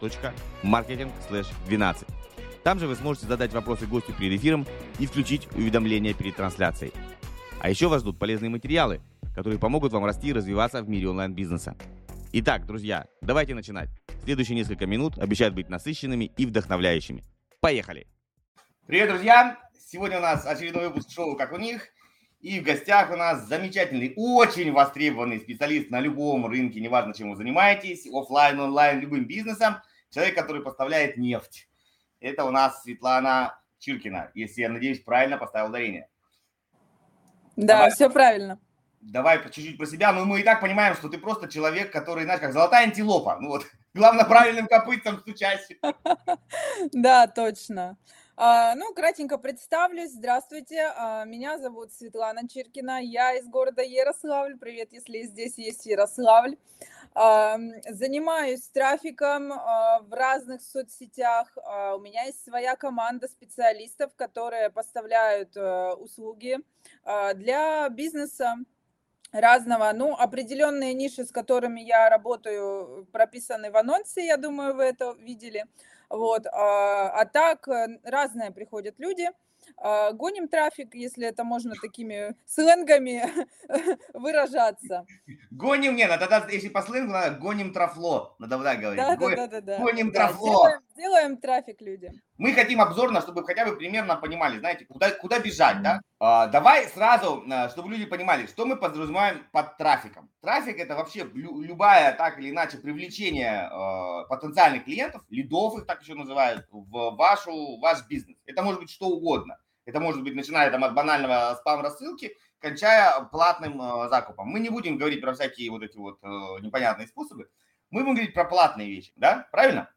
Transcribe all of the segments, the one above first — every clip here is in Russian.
silivan.marketing/12. Там же вы сможете задать вопросы гостю перед эфиром и включить уведомления перед трансляцией. А еще вас ждут полезные материалы, которые помогут вам расти и развиваться в мире онлайн-бизнеса. Итак, друзья, давайте начинать. Следующие несколько минут обещают быть насыщенными и вдохновляющими. Поехали! Привет, друзья! Сегодня у нас очередной выпуск шоу «Как у них». И в гостях у нас замечательный, очень востребованный специалист на любом рынке, неважно, чем вы занимаетесь, офлайн, онлайн, любым бизнесом, человек, который поставляет нефть. Это у нас Светлана Чиркина, если я надеюсь, правильно поставил ударение. Да, давай, все правильно. Давай чуть-чуть про себя. Ну, мы и так понимаем, что ты просто человек, который, знаешь, как золотая антилопа. Ну вот, главное, правильным копытцем стучать. Да, точно. А, ну, кратенько представлюсь. Здравствуйте, а, меня зовут Светлана Чиркина, я из города Ярославль. Привет, если здесь есть Ярославль. А, занимаюсь трафиком в разных соцсетях. У меня есть своя команда специалистов, которые поставляют услуги для бизнеса разного. Ну, определенные ниши, с которыми я работаю, прописаны в анонсе, я думаю, вы это видели. Вот. А, а так э, разные приходят люди. А, гоним трафик, если это можно такими сленгами выражаться. Гоним, нет, ну тогда, если по сленгу, надо гоним трафло, надо так говорить. Да, да, да, да, Гоним да, трафло. Делаем, делаем трафик людям. Мы хотим обзорно, чтобы хотя бы примерно понимали, знаете, куда, куда бежать, да? А, давай сразу, а, чтобы люди понимали, что мы подразумеваем под трафиком. Трафик это вообще любая, так или иначе, привлечение э, потенциальных клиентов, лидов их так еще называют, в вашу, ваш бизнес. Это может быть что угодно. Это может быть начиная там от банального спам-рассылки, кончая платным э, закупом. Мы не будем говорить про всякие вот эти вот э, непонятные способы. Мы будем говорить про платные вещи, да? Правильно?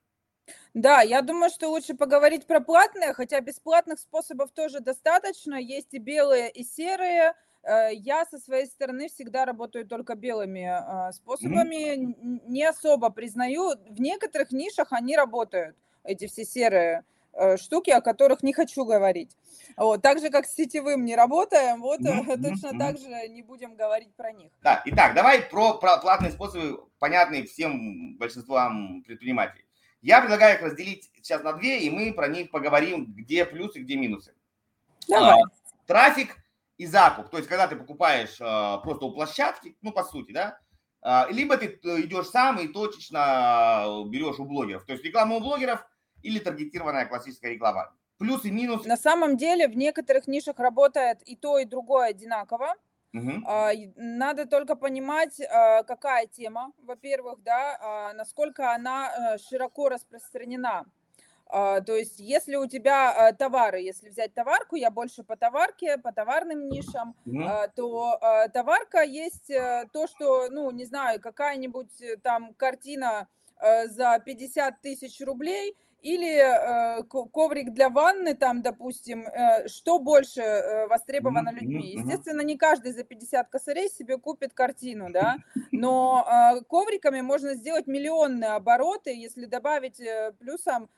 Да, я думаю, что лучше поговорить про платные, хотя бесплатных способов тоже достаточно. Есть и белые, и серые. Э, я со своей стороны всегда работаю только белыми э, способами. Mm-hmm. Не особо признаю. В некоторых нишах они работают, эти все серые Э, штуки, о которых не хочу говорить. Вот, так же, как с сетевым не работаем, вот mm-hmm. точно так же не будем говорить про них. Да, итак, давай про, про платные способы, понятные всем большинствам предпринимателей. Я предлагаю их разделить сейчас на две, и мы про них поговорим, где плюсы, где минусы. Давай. А, трафик и закуп. То есть, когда ты покупаешь а, просто у площадки, ну, по сути, да, а, либо ты э, идешь сам и точечно берешь у блогеров. То есть, реклама у блогеров или таргетированная классическая реклама. Плюс и минус. На самом деле в некоторых нишах работает и то, и другое одинаково. Угу. Надо только понимать, а, какая тема, во-первых, да, а, насколько она э, широко распространена. То есть, если у тебя товары, если взять товарку, я больше по товарке, по товарным нишам, угу. то товарка есть э, то, что, ну, не знаю, какая-нибудь э, там картина за 50 тысяч рублей – или э, коврик для ванны, там, допустим, э, что больше э, востребовано людьми. Естественно, не каждый за 50 косарей себе купит картину, да, но э, ковриками можно сделать миллионные обороты, если добавить э, плюсом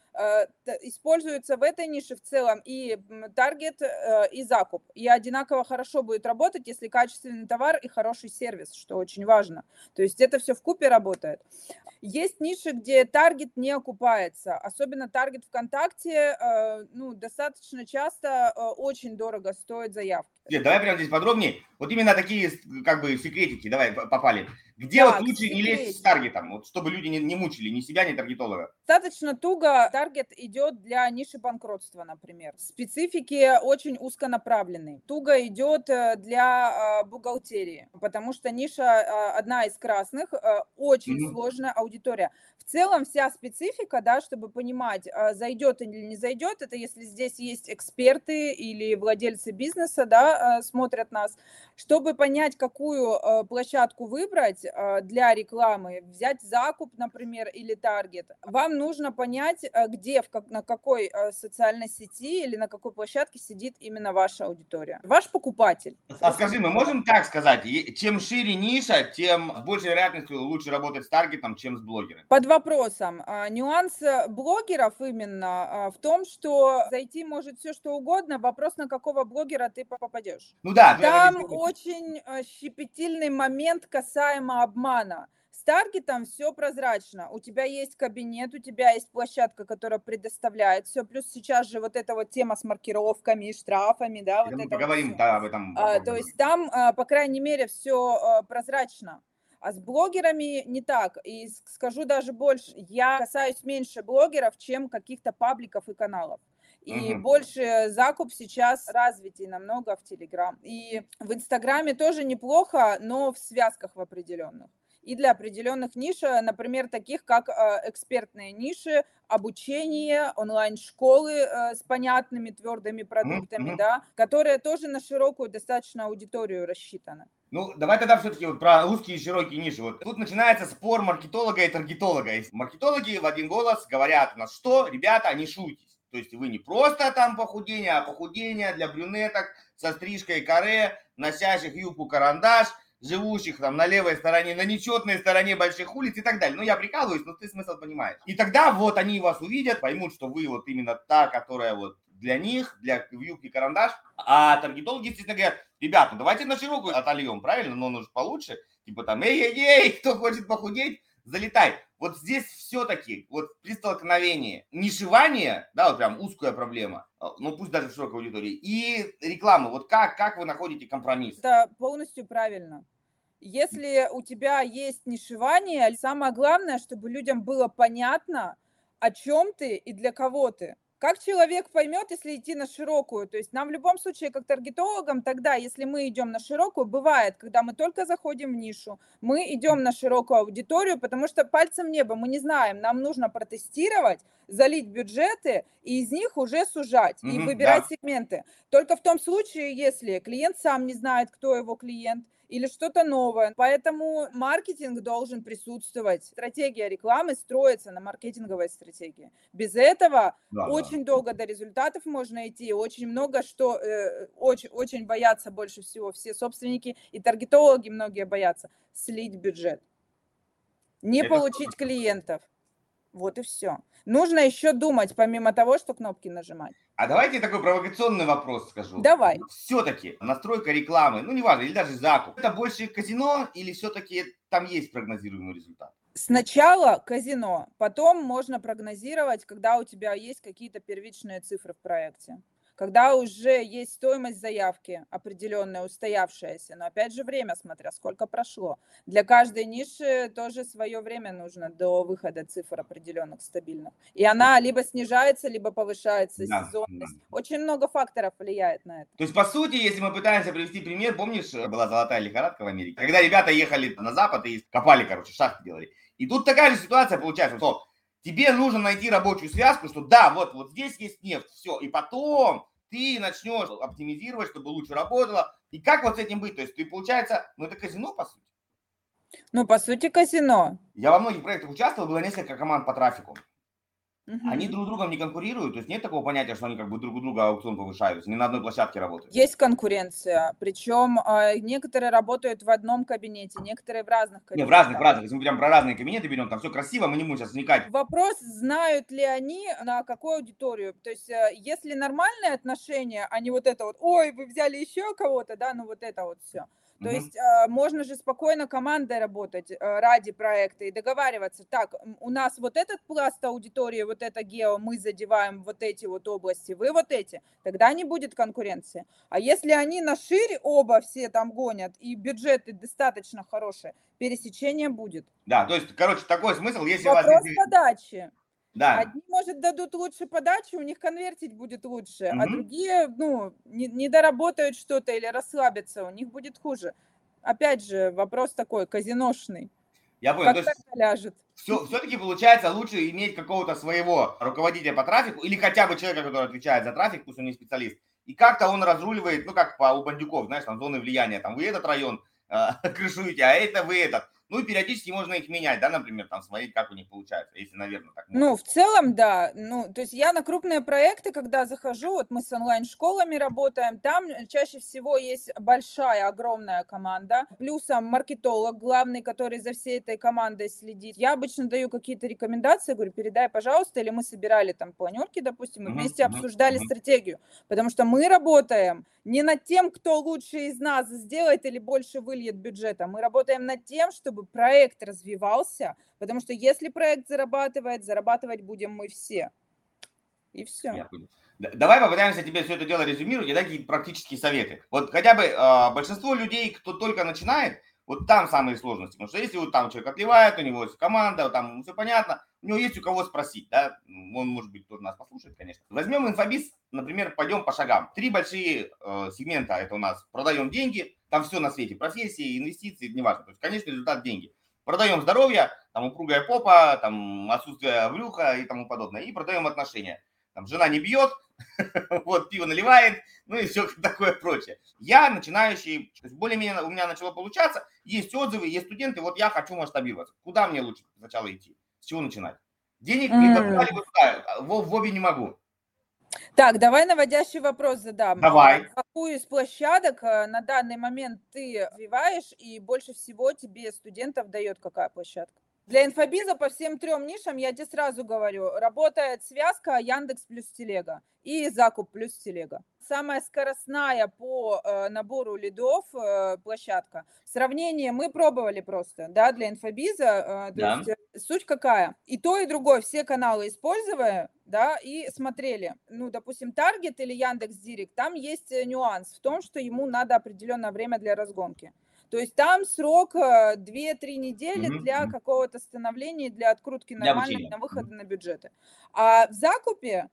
используется в этой нише в целом и таргет, э, и закуп. И одинаково хорошо будет работать, если качественный товар и хороший сервис, что очень важно. То есть это все в купе работает. Есть ниши, где таргет не окупается, особенно таргет ВКонтакте, э, ну, достаточно часто очень дорого стоит заявки. Давай прямо здесь подробнее. Вот именно такие, как бы, секретики, давай, попали. Где так, вот лучше не лезть с таргетом, вот, чтобы люди не, не мучили ни себя, ни таргетолога? Достаточно туго таргет идет для ниши банкротства, например. Специфики очень узконаправленные. Туго идет э, для э, бухгалтерии, потому что ниша э, одна из красных, очень mm-hmm. сложная аудитория. В целом вся специфика, да, чтобы понимать, зайдет или не зайдет, это если здесь есть эксперты или владельцы бизнеса, да, смотрят нас, чтобы понять, какую площадку выбрать, э, для рекламы, взять закуп, например, или таргет, вам нужно понять, э, где, в как, на какой социальной сети или на какой площадке сидит именно ваша аудитория, ваш покупатель. А скажи, мы можем так сказать, чем шире ниша, тем с большей вероятностью лучше работать с таргетом, чем с блогером? Под вопросом. Нюанс блогеров именно в том, что зайти может все что угодно, вопрос, на какого блогера ты попадешь. Ну да. Там очень щепетильный момент касаемо обмана. С таргетом все прозрачно. У тебя есть кабинет, у тебя есть площадка, которая предоставляет все. Плюс сейчас же вот эта вот тема с маркировками и штрафами, да, вот Мы это поговорим вот да, об этом. А, то есть там, а, по крайней мере, все а, прозрачно. А с блогерами не так. И скажу даже больше, я касаюсь меньше блогеров, чем каких-то пабликов и каналов. И угу. больше закуп сейчас развитый намного в Телеграм. И в Инстаграме тоже неплохо, но в связках в определенных. И для определенных ниш, э, например, таких как э, экспертные ниши, обучение, онлайн-школы э, с понятными твердыми продуктами, mm-hmm. да, которые тоже на широкую достаточно аудиторию рассчитаны. Ну, давай тогда все-таки вот про узкие и широкие ниши. Вот тут начинается спор маркетолога и таргетолога. Маркетологи в один голос говорят у нас, что, ребята, не шуйтесь. То есть вы не просто там похудение, а похудение для брюнеток со стрижкой каре, носящих юбку карандаш, живущих там на левой стороне, на нечетной стороне больших улиц и так далее. Ну, я прикалываюсь, но ты смысл понимаешь. И тогда вот они вас увидят, поймут, что вы вот именно та, которая вот для них, для юбки карандаш. А таргетологи, естественно, говорят, ребята, ну давайте на широкую отольем, правильно? Но он уже получше. Типа там, эй-эй-эй, кто хочет похудеть, залетай. Вот здесь все-таки, вот при столкновении нишевание, да, вот прям узкая проблема, а, ну пусть даже в широкой аудитории, и реклама, вот как, как вы находите компромисс? Это полностью правильно. Если у тебя есть нишевание, самое главное, чтобы людям было понятно, о чем ты и для кого ты. Как человек поймет, если идти на широкую? То есть нам в любом случае, как таргетологам, тогда, если мы идем на широкую, бывает, когда мы только заходим в нишу, мы идем на широкую аудиторию, потому что пальцем неба мы не знаем, нам нужно протестировать, залить бюджеты и из них уже сужать mm-hmm, и выбирать да. сегменты. Только в том случае, если клиент сам не знает, кто его клиент, или что-то новое. Поэтому маркетинг должен присутствовать. Стратегия рекламы строится на маркетинговой стратегии. Без этого да, очень да. долго до результатов можно идти. Очень много что э, очень, очень боятся больше всего все собственники и таргетологи многие боятся слить бюджет. Не Это получить клиентов. Вот и все. Нужно еще думать, помимо того, что кнопки нажимать. А давайте такой провокационный вопрос скажу. Давай. Все-таки настройка рекламы, ну неважно, или даже закуп, это больше казино или все-таки там есть прогнозируемый результат? Сначала казино, потом можно прогнозировать, когда у тебя есть какие-то первичные цифры в проекте когда уже есть стоимость заявки определенная, устоявшаяся, но опять же время, смотря сколько прошло. Для каждой ниши тоже свое время нужно до выхода цифр определенных стабильных. И она либо снижается, либо повышается, да, сезонность. Да. Очень много факторов влияет на это. То есть, по сути, если мы пытаемся привести пример, помнишь, была золотая лихорадка в Америке, когда ребята ехали на запад и копали, короче, шахты делали. И тут такая же ситуация получается, что тебе нужно найти рабочую связку, что да, вот, вот здесь есть нефть, все, и потом ты начнешь оптимизировать, чтобы лучше работало. И как вот с этим быть? То есть ты, получается, ну это казино, по сути. Ну, по сути, казино. Я во многих проектах участвовал, было несколько команд по трафику. Угу. Они друг с другом не конкурируют, то есть нет такого понятия, что они как бы друг у друга аукцион повышают, они на одной площадке работают. Есть конкуренция, причем э, некоторые работают в одном кабинете, некоторые в разных кабинетах. Нет, в разных, в разных. Если мы прям про разные кабинеты берем, там все красиво, мы не будем сейчас вникать. Вопрос, знают ли они на какую аудиторию. То есть э, если нормальные отношения, а не вот это вот, ой, вы взяли еще кого-то, да, ну вот это вот все то угу. есть э, можно же спокойно командой работать э, ради проекта и договариваться. Так, у нас вот этот пласт аудитории, вот это гео, мы задеваем вот эти вот области, вы вот эти, тогда не будет конкуренции. А если они на шире оба все там гонят и бюджеты достаточно хорошие, пересечение будет. Да, то есть, короче, такой смысл, если Вопрос у вас... подачи. Да. Одни, может, дадут лучше подачу, у них конвертить будет лучше, угу. а другие, ну, не, не доработают что-то или расслабятся, у них будет хуже. Опять же, вопрос такой, казиношный. Я понял, как то есть ляжет. Все, все-таки получается лучше иметь какого-то своего руководителя по трафику или хотя бы человека, который отвечает за трафик, пусть он не специалист. И как-то он разруливает, ну как по у бандюков, знаешь, там зоны влияния, там вы этот район э, крышуете, а это вы этот Ну и периодически можно их менять, да, например, там смотреть, как у них получается, если, наверное, так. Можно. Ну, в целом, да. Ну, то есть я на крупные проекты, когда захожу, вот мы с онлайн-школами работаем, там чаще всего есть большая, огромная команда, плюсом маркетолог главный, который за всей этой командой следит. Я обычно даю какие-то рекомендации, говорю, передай, пожалуйста, или мы собирали там планерки, допустим, и вместе обсуждали стратегию, потому что мы работаем не над тем, кто лучше из нас сделает или больше выльет бюджета. Мы работаем над тем, чтобы проект развивался, потому что если проект зарабатывает, зарабатывать будем мы все. И все. Давай попытаемся тебе все это дело резюмировать и дать какие-то практические советы. Вот хотя бы э, большинство людей, кто только начинает, вот там самые сложности. Потому что если вот там человек отливает, у него есть команда, там все понятно, у него есть у кого спросить, да, он, может быть, тоже нас послушает, конечно. Возьмем инфобиз, например, пойдем по шагам. Три большие э, сегмента, это у нас продаем деньги, там все на свете, профессии, инвестиции, неважно. То есть, конечно, результат деньги. Продаем здоровье, там упругая попа, там отсутствие брюха и тому подобное. И продаем отношения. Там жена не бьет, вот пиво наливает, ну и все такое прочее. Я начинающий, более-менее у меня начало получаться, есть отзывы, есть студенты, вот я хочу масштабироваться. Куда мне лучше сначала идти? С чего начинать? Денег mm. либо туда, либо туда. В, в обе не могу. Так, давай наводящий вопрос задам. Давай. Какую из площадок э, на данный момент ты развиваешь и больше всего тебе студентов дает какая площадка? Для инфобиза по всем трем нишам, я тебе сразу говорю, работает связка Яндекс плюс Телега и Закуп плюс Телега. Самая скоростная по э, набору лидов э, площадка. Сравнение мы пробовали просто, да, для инфобиза. Э, да. есть, суть какая? И то, и другое, все каналы используя, да, и смотрели. Ну, допустим, Таргет или Яндекс Директ, там есть нюанс в том, что ему надо определенное время для разгонки. То есть там срок 2-3 э, недели mm-hmm. для какого-то становления, для открутки нормальных на выхода mm-hmm. на бюджеты. А в закупе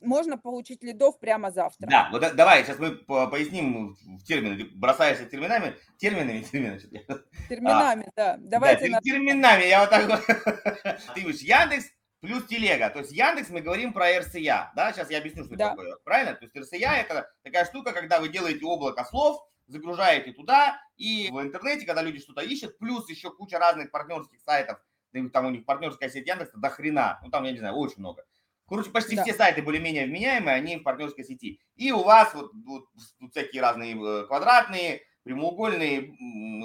можно получить лидов прямо завтра. Да, вот давай сейчас мы поясним в термины. Бросаешься терминами, терминами, терминами. Терминами, а, да. Давайте да, на... терминами, я вот так вот. Ты говоришь, Яндекс плюс телега. То есть Яндекс мы говорим про РСЯ, да? Сейчас я объясню, что да. это такое. Правильно? То есть РСЯ это такая штука, когда вы делаете облако слов, загружаете туда, и в интернете, когда люди что-то ищут, плюс еще куча разных партнерских сайтов, там у них партнерская сеть Яндекса до хрена, ну там, я не знаю, очень много. Короче, почти да. все сайты более-менее вменяемые, они в партнерской сети. И у вас вот, вот, вот всякие разные э, квадратные, прямоугольные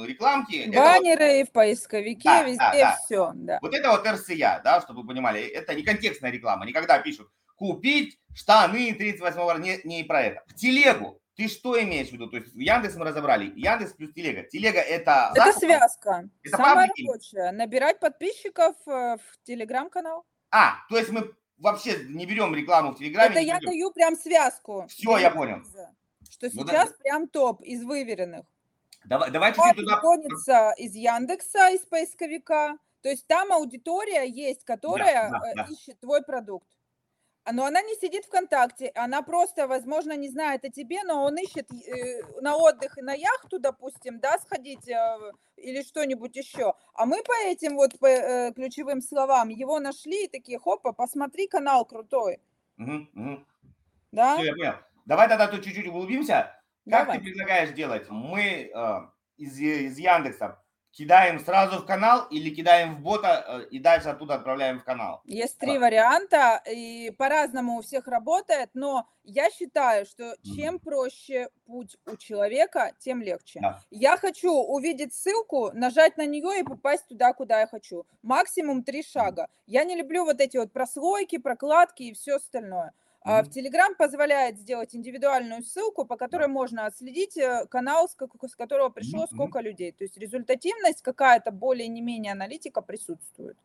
рекламки. Баннеры вот... в поисковике, да, везде да, да. все. Да. Вот это вот РСЯ, да, чтобы вы понимали, это не контекстная реклама. Никогда пишут купить штаны 38 не, не про это. В телегу ты что имеешь в виду? То есть Яндекс мы разобрали. Яндекс плюс Телега. Телега это... Это закуп? связка. Это Самая рабочая. Набирать подписчиков э, в Телеграм-канал. А, то есть мы вообще не берем рекламу в Телеграме. Это я даю прям связку. Все, я понял. Что ну, сейчас да. прям топ из выверенных. Давай, давай чуть-чуть туда... Из Яндекса, из поисковика. То есть там аудитория есть, которая да, да, да. ищет твой продукт. А, но она не сидит ВКонтакте, она просто, возможно, не знает о тебе, но он ищет э, на отдых и на яхту, допустим, да, сходить э, или что-нибудь еще. А мы по этим вот по, э, ключевым словам его нашли и такие, хопа, посмотри, канал крутой. Угу, угу. Да? Все, я понял. Давай тогда тут чуть-чуть углубимся. Как Давай. ты предлагаешь делать? Мы э, из, из Яндекса кидаем сразу в канал или кидаем в бота э, и дальше оттуда отправляем в канал? Есть три варианта, и по-разному у всех работает, но я считаю, что чем проще путь у человека, тем легче. Да. Я хочу увидеть ссылку, нажать на нее и попасть туда, куда я хочу. Максимум три шага. Я не люблю вот эти вот прослойки, прокладки и все остальное. Mm-hmm. В Telegram позволяет сделать индивидуальную ссылку, по которой можно отследить э, канал, с, которого пришло сколько людей. То есть результативность какая-то более не менее аналитика присутствует.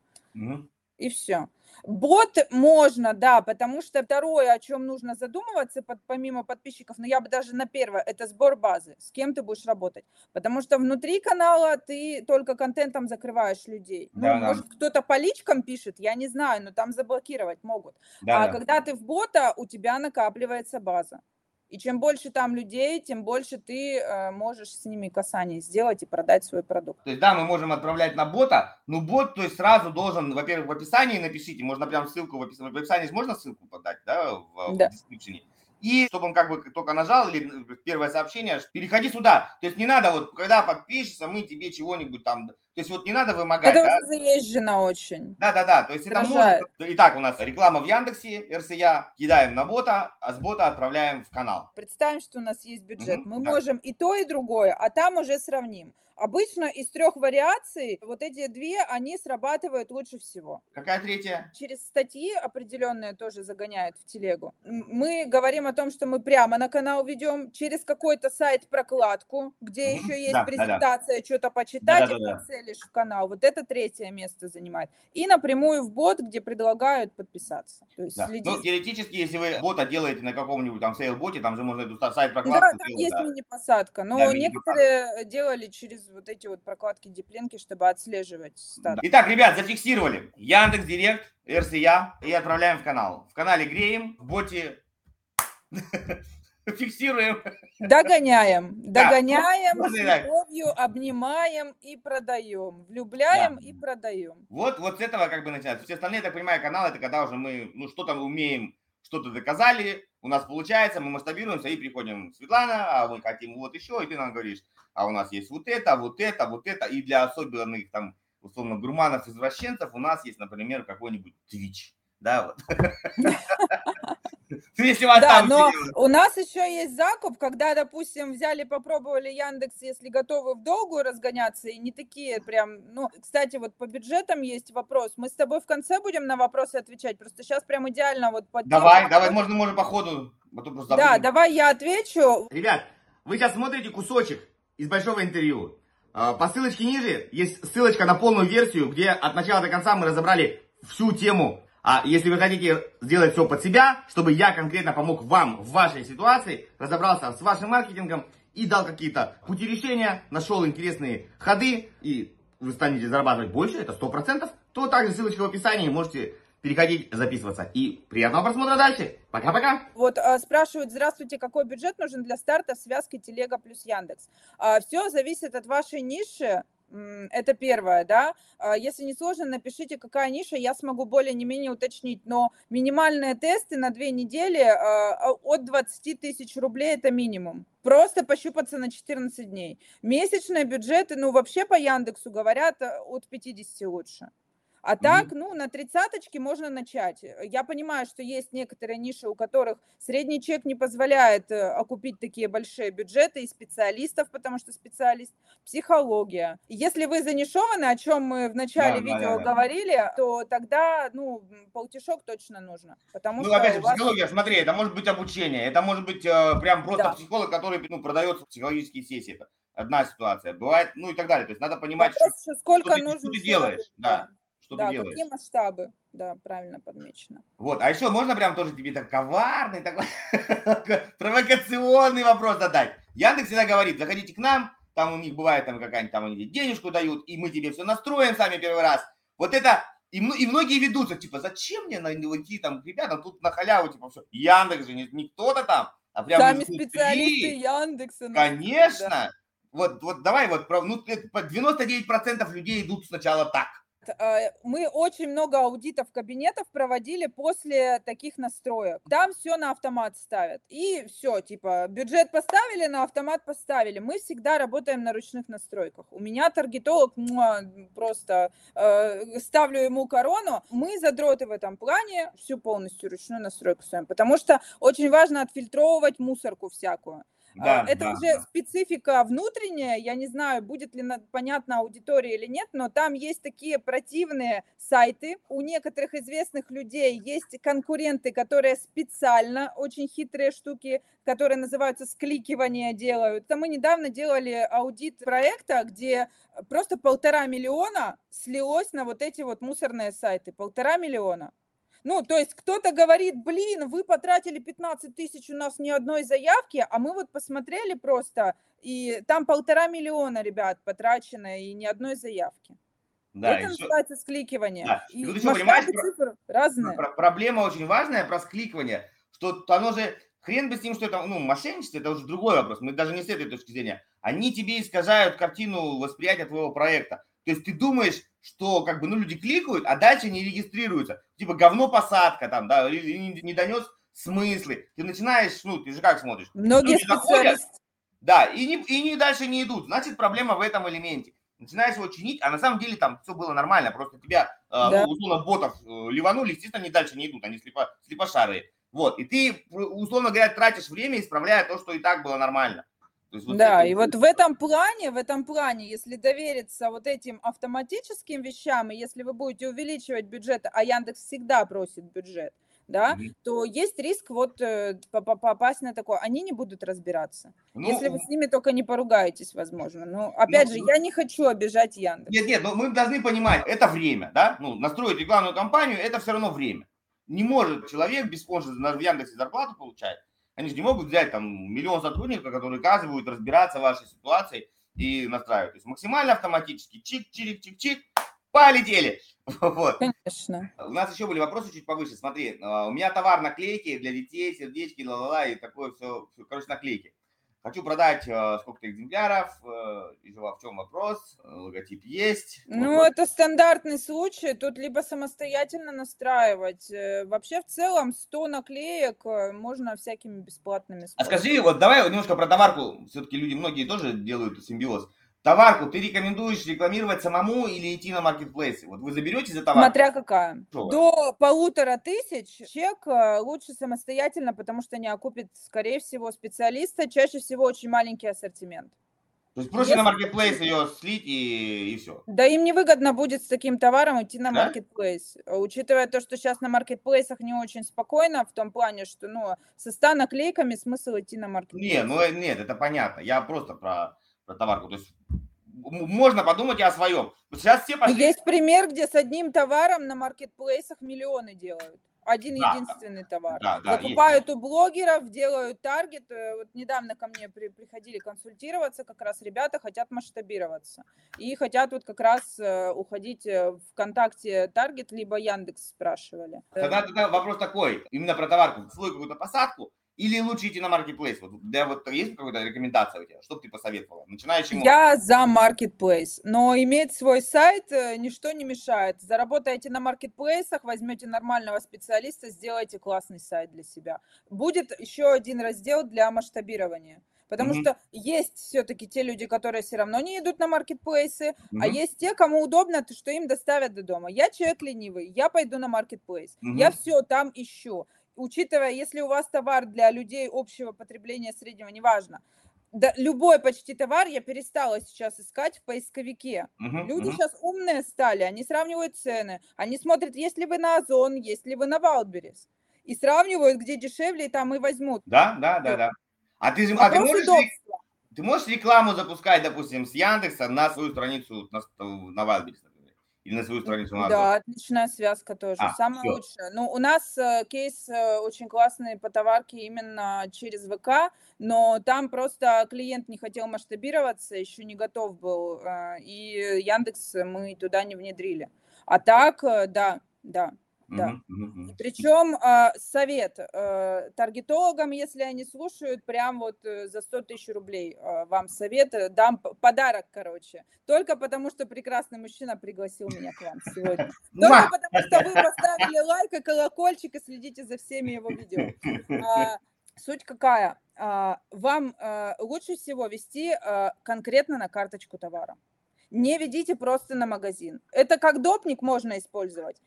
И все. Бот можно, да, потому что второе, о чем нужно задумываться, под, помимо подписчиков, но я бы даже на первое, это сбор базы, с кем ты будешь работать. Потому что внутри канала ты только контентом закрываешь людей. Да, ну, да. может, кто-то по личкам пишет, я не знаю, но там заблокировать могут. Да, а да. когда ты в бота, у тебя накапливается база. И чем больше там людей, тем больше ты э, можешь с ними касание сделать и продать свой продукт. То есть, да, мы можем отправлять на бота, но бот, то есть, сразу должен, во-первых, в описании напишите, можно прям ссылку в описании, в описании можно ссылку подать, да, в, да. в description. И чтобы он как бы только нажал или первое сообщение, переходи сюда. То есть не надо вот, когда подпишешься, мы тебе чего-нибудь там То есть вот не надо вымогать. Это да? заезжено очень. Да-да-да, то есть это может... Итак, у нас реклама в Яндексе, РСЯ, кидаем на бота, а с бота отправляем в канал. Представим, что у нас есть бюджет. Угу, Мы да. можем и то, и другое, а там уже сравним. Обычно из трех вариаций вот эти две, они срабатывают лучше всего. Какая третья? Через статьи определенные тоже загоняют в телегу. Мы говорим о том, что мы прямо на канал ведем, через какой-то сайт прокладку, где еще есть да, презентация, да, да. что-то почитать, да, да, да, целишь в канал. Вот это третье место занимает. И напрямую в бот, где предлагают подписаться. То есть да. следить... Ну, теоретически, если вы бота делаете на каком-нибудь там сейл-боте, там же можно эту сайт прокладку Да, там делать, есть да. мини-посадка, но да, некоторые мини делали через вот эти вот прокладки дипленки, чтобы отслеживать статус. Итак, ребят, зафиксировали. Яндекс Директ, РСЯ и отправляем в канал. В канале греем, в боте фиксируем. Догоняем. Догоняем, да. с любовью обнимаем и продаем. Влюбляем да. и продаем. Вот, вот с этого как бы начинается. Все остальные, я так понимаю, каналы, это когда уже мы, ну, что-то умеем, что-то доказали, у нас получается, мы масштабируемся и приходим, Светлана, а мы хотим вот еще, и ты нам говоришь, а у нас есть вот это, вот это, вот это, и для особенных там, условно, гурманов-извращенцев у нас есть, например, какой-нибудь Twitch, да, вот. Ну, если вас да, но у нас еще есть закуп, когда, допустим, взяли, попробовали Яндекс, если готовы в долгую разгоняться, и не такие прям, ну, кстати, вот по бюджетам есть вопрос. Мы с тобой в конце будем на вопросы отвечать, просто сейчас прям идеально вот под... Давай, давай, можно, можно по ходу. Да, давай я отвечу. Ребят, вы сейчас смотрите кусочек из большого интервью. А, по ссылочке ниже есть ссылочка на полную версию, где от начала до конца мы разобрали всю тему. А если вы хотите сделать все под себя, чтобы я конкретно помог вам в вашей ситуации, разобрался с вашим маркетингом и дал какие-то пути решения, нашел интересные ходы, и вы станете зарабатывать больше, это 100%, то также ссылочка в описании, можете переходить, записываться. И приятного просмотра дальше. Пока-пока. Вот а, спрашивают, здравствуйте, какой бюджет нужен для старта в связке Телега плюс Яндекс? А, все зависит от вашей ниши. Это первое, да. А, если не сложно, напишите, какая ниша, я смогу более не менее уточнить. Но минимальные тесты на две недели а, от 20 тысяч рублей это минимум. Просто пощупаться на 14 дней. Месячные бюджеты, ну вообще по Яндексу говорят, от 50 лучше. А так, ну, на тридцаточке можно начать. Я понимаю, что есть некоторые ниши, у которых средний чек не позволяет э, окупить такие большие бюджеты и специалистов, потому что специалист психология. Если вы занишованы, о чем мы в начале да, видео да, да, говорили, то тогда, ну, полтишок точно нужно. Потому ну, что опять же, вас... психология, смотри, это может быть обучение, это может быть э, прям просто да. психолог, который, ну, продает психологические сессии. Это одна ситуация. Бывает, ну и так далее. То есть надо понимать, Вопрос, что, сколько что, нужно ты, что ты делаешь. Да что да, ты делаешь. какие масштабы, да, правильно подмечено. Вот, а еще можно прям тоже тебе так коварный, такой провокационный вопрос задать. Яндекс всегда говорит, заходите к нам, там у них бывает там какая-нибудь, там они денежку дают, и мы тебе все настроим сами первый раз. Вот это, и, и многие ведутся, типа, зачем мне найти там ребята, тут на халяву, типа, все, Яндекс же, не, не кто-то там, а прям Сами специалисты Яндекса. Конечно. Да. Вот, вот давай вот, ну, 99% людей идут сначала так. Э, мы очень много аудитов кабинетов проводили после таких настроек. Там все на автомат ставят. И все, типа, бюджет поставили, на автомат поставили. Мы всегда работаем на ручных настройках. У меня таргетолог, просто э, ставлю ему корону. Мы задроты в этом плане, всю полностью ручную настройку ставим. Потому что очень важно отфильтровывать мусорку всякую. Да, это да, уже да. специфика внутренняя. Я не знаю, будет ли понятно аудитории или нет, но там есть такие противные сайты. У некоторых известных людей есть конкуренты, которые специально очень хитрые штуки, которые называются скликивание делают. Это мы недавно делали аудит проекта, где просто полтора миллиона слилось на вот эти вот мусорные сайты. Полтора миллиона. Ну, то есть кто-то говорит, блин, вы потратили 15 тысяч, у нас ни одной заявки, а мы вот посмотрели просто, и там полтора миллиона, ребят, потрачено, и ни одной заявки. Да, Это называется все... скликивание. Да. И, и понимаешь, цифр разные. Проблема очень важная про скликивание, что оно же, хрен бы с ним, что это, ну, мошенничество, это уже другой вопрос, мы даже не с этой точки зрения. Они тебе искажают картину восприятия твоего проекта. То есть ты думаешь, что как бы, ну, люди кликают, а дальше не регистрируются. Типа говно посадка там, да, или не, не донес смыслы. Ты начинаешь, ну, ты же как смотришь? Многие люди заходят, да, и, не, и не дальше не идут. Значит, проблема в этом элементе. начинаешь его чинить, а на самом деле там все было нормально, просто тебя, э, да. ну, условно, ботов э, ливанули, естественно, они дальше не идут, они слепо, слепошарые. Вот, и ты, условно говоря, тратишь время, исправляя то, что и так было нормально. Есть, вот да, это... и вот в этом плане, в этом плане, если довериться вот этим автоматическим вещам, и если вы будете увеличивать бюджет, а Яндекс всегда просит бюджет, да, mm-hmm. то есть риск вот э, попасть на такое. Они не будут разбираться. Ну, если вы с ними только не поругаетесь, возможно. Но опять ну, же, я не хочу обижать Яндекс. Нет, нет, но мы должны понимать, это время, да, ну, настроить рекламную кампанию, это все равно время. Не может человек без спонсора в Яндексе зарплату получать. Они же не могут взять там миллион сотрудников, которые каждый будет разбираться в вашей ситуации и настраивать. То есть максимально автоматически. Чик-чирик-чик-чик. Полетели. Вот. Конечно. У нас еще были вопросы чуть повыше. Смотри, а, у меня товар наклейки для детей, сердечки, ла-ла-ла, и такое все, все короче, наклейки. Хочу продать э, сколько-то экземпляров, э, в чем вопрос, логотип есть. Ну, вопрос. это стандартный случай, тут либо самостоятельно настраивать. Э, вообще, в целом, 100 наклеек э, можно всякими бесплатными способами. А скажи, вот давай немножко про товарку, все-таки люди многие тоже делают симбиоз. Товарку ты рекомендуешь рекламировать самому или идти на маркетплейсы? Вот вы заберете за товар? Смотря какая. Что До полутора тысяч чек э, лучше самостоятельно, потому что не окупит, скорее всего, специалиста. Чаще всего очень маленький ассортимент. То есть проще Если... на маркетплейс ее слить и, и все. Да им невыгодно будет с таким товаром идти на маркетплейс. Да? Учитывая то, что сейчас на маркетплейсах не очень спокойно, в том плане, что ну, со 100 наклейками смысл идти на маркетплейс. Не, ну э, нет, это понятно. Я просто про про товарку. То есть можно подумать и о своем. Сейчас все пошли... Есть пример, где с одним товаром на маркетплейсах миллионы делают. Один да, единственный товар. Да, да, Закупают есть. у блогеров, делают таргет. Э, вот недавно ко мне при, приходили консультироваться, как раз ребята хотят масштабироваться. И хотят вот как раз э, уходить э, в ВКонтакте таргет, либо Яндекс спрашивали. Тогда, тогда вопрос такой, именно про товарку, свою какую-то посадку, или лучше идти на маркетплейс? Вот, для вот есть какая-то рекомендация у тебя? Что бы ты посоветовала? Начинающему? Я за маркетплейс, но иметь свой сайт э, ничто не мешает. Заработаете на маркетплейсах, возьмете нормального специалиста, сделайте классный сайт для себя. Будет еще один раздел для масштабирования. Потому mm-hmm. что есть все-таки те люди, которые все равно не идут на маркетплейсы, mm-hmm. а есть те, кому удобно, что им доставят до дома. Я человек ленивый, я пойду на маркетплейс. Mm-hmm. Я все там ищу учитывая, если у вас товар для людей общего потребления среднего, неважно, да, любой почти товар я перестала сейчас искать в поисковике. Uh-huh, Люди uh-huh. сейчас умные стали, они сравнивают цены, они смотрят, есть ли вы на Озон, есть ли вы на Wildberries, и сравнивают, где дешевле, и там и возьмут. Да, да, да, да. А ты, а ты, можешь, ты можешь рекламу запускать, допустим, с Яндекса на свою страницу на, на Wildberries? Или на свою страницу надо? Да, отличная связка тоже. А, Самое все. лучшее. Ну, у нас э, кейс э, очень классный по товарке именно через ВК, но там просто клиент не хотел масштабироваться, еще не готов был, э, и Яндекс мы туда не внедрили. А так, э, да, да. Да. Угу, Причем э, совет э, таргетологам, если они слушают, прям вот э, за 100 тысяч рублей э, вам совет, э, дам подарок, короче. Только потому, что прекрасный мужчина пригласил меня к вам сегодня. Только потому, что вы поставили лайк и колокольчик и следите за всеми его видео. А, суть какая? А, вам а, лучше всего вести а, конкретно на карточку товара. Не ведите просто на магазин. Это как допник можно использовать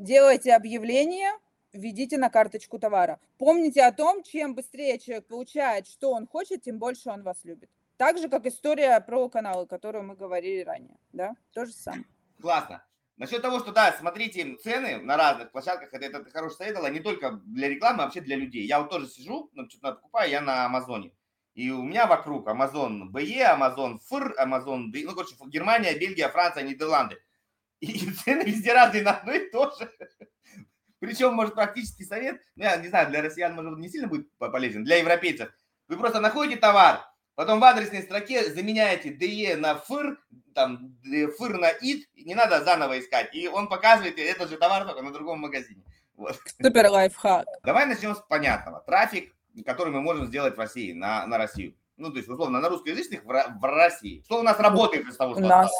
делайте объявление, введите на карточку товара. Помните о том, чем быстрее человек получает, что он хочет, тем больше он вас любит. Так же, как история про каналы, которую мы говорили ранее. Да, то же самое. Классно. Насчет того, что, да, смотрите цены на разных площадках, это, это хороший совет, а не только для рекламы, а вообще для людей. Я вот тоже сижу, ну, что-то покупаю, я на Амазоне. И у меня вокруг Amazon BE, Amazon FR, Amazon ну, короче, Германия, Бельгия, Франция, Нидерланды. И цены везде разные на одно и то же. Причем, может, практический совет, ну, я не знаю, для россиян, может, не сильно будет полезен, для европейцев. Вы просто находите товар, потом в адресной строке заменяете DE на FIR, там, FIR на IT, не надо заново искать. И он показывает этот же товар только на другом магазине. Вот. Супер лайфхак. Давай начнем с понятного. Трафик, который мы можем сделать в России, на, на Россию. Ну, то есть, условно, на русскоязычных в, в России. Что у нас работает из того, что у нас,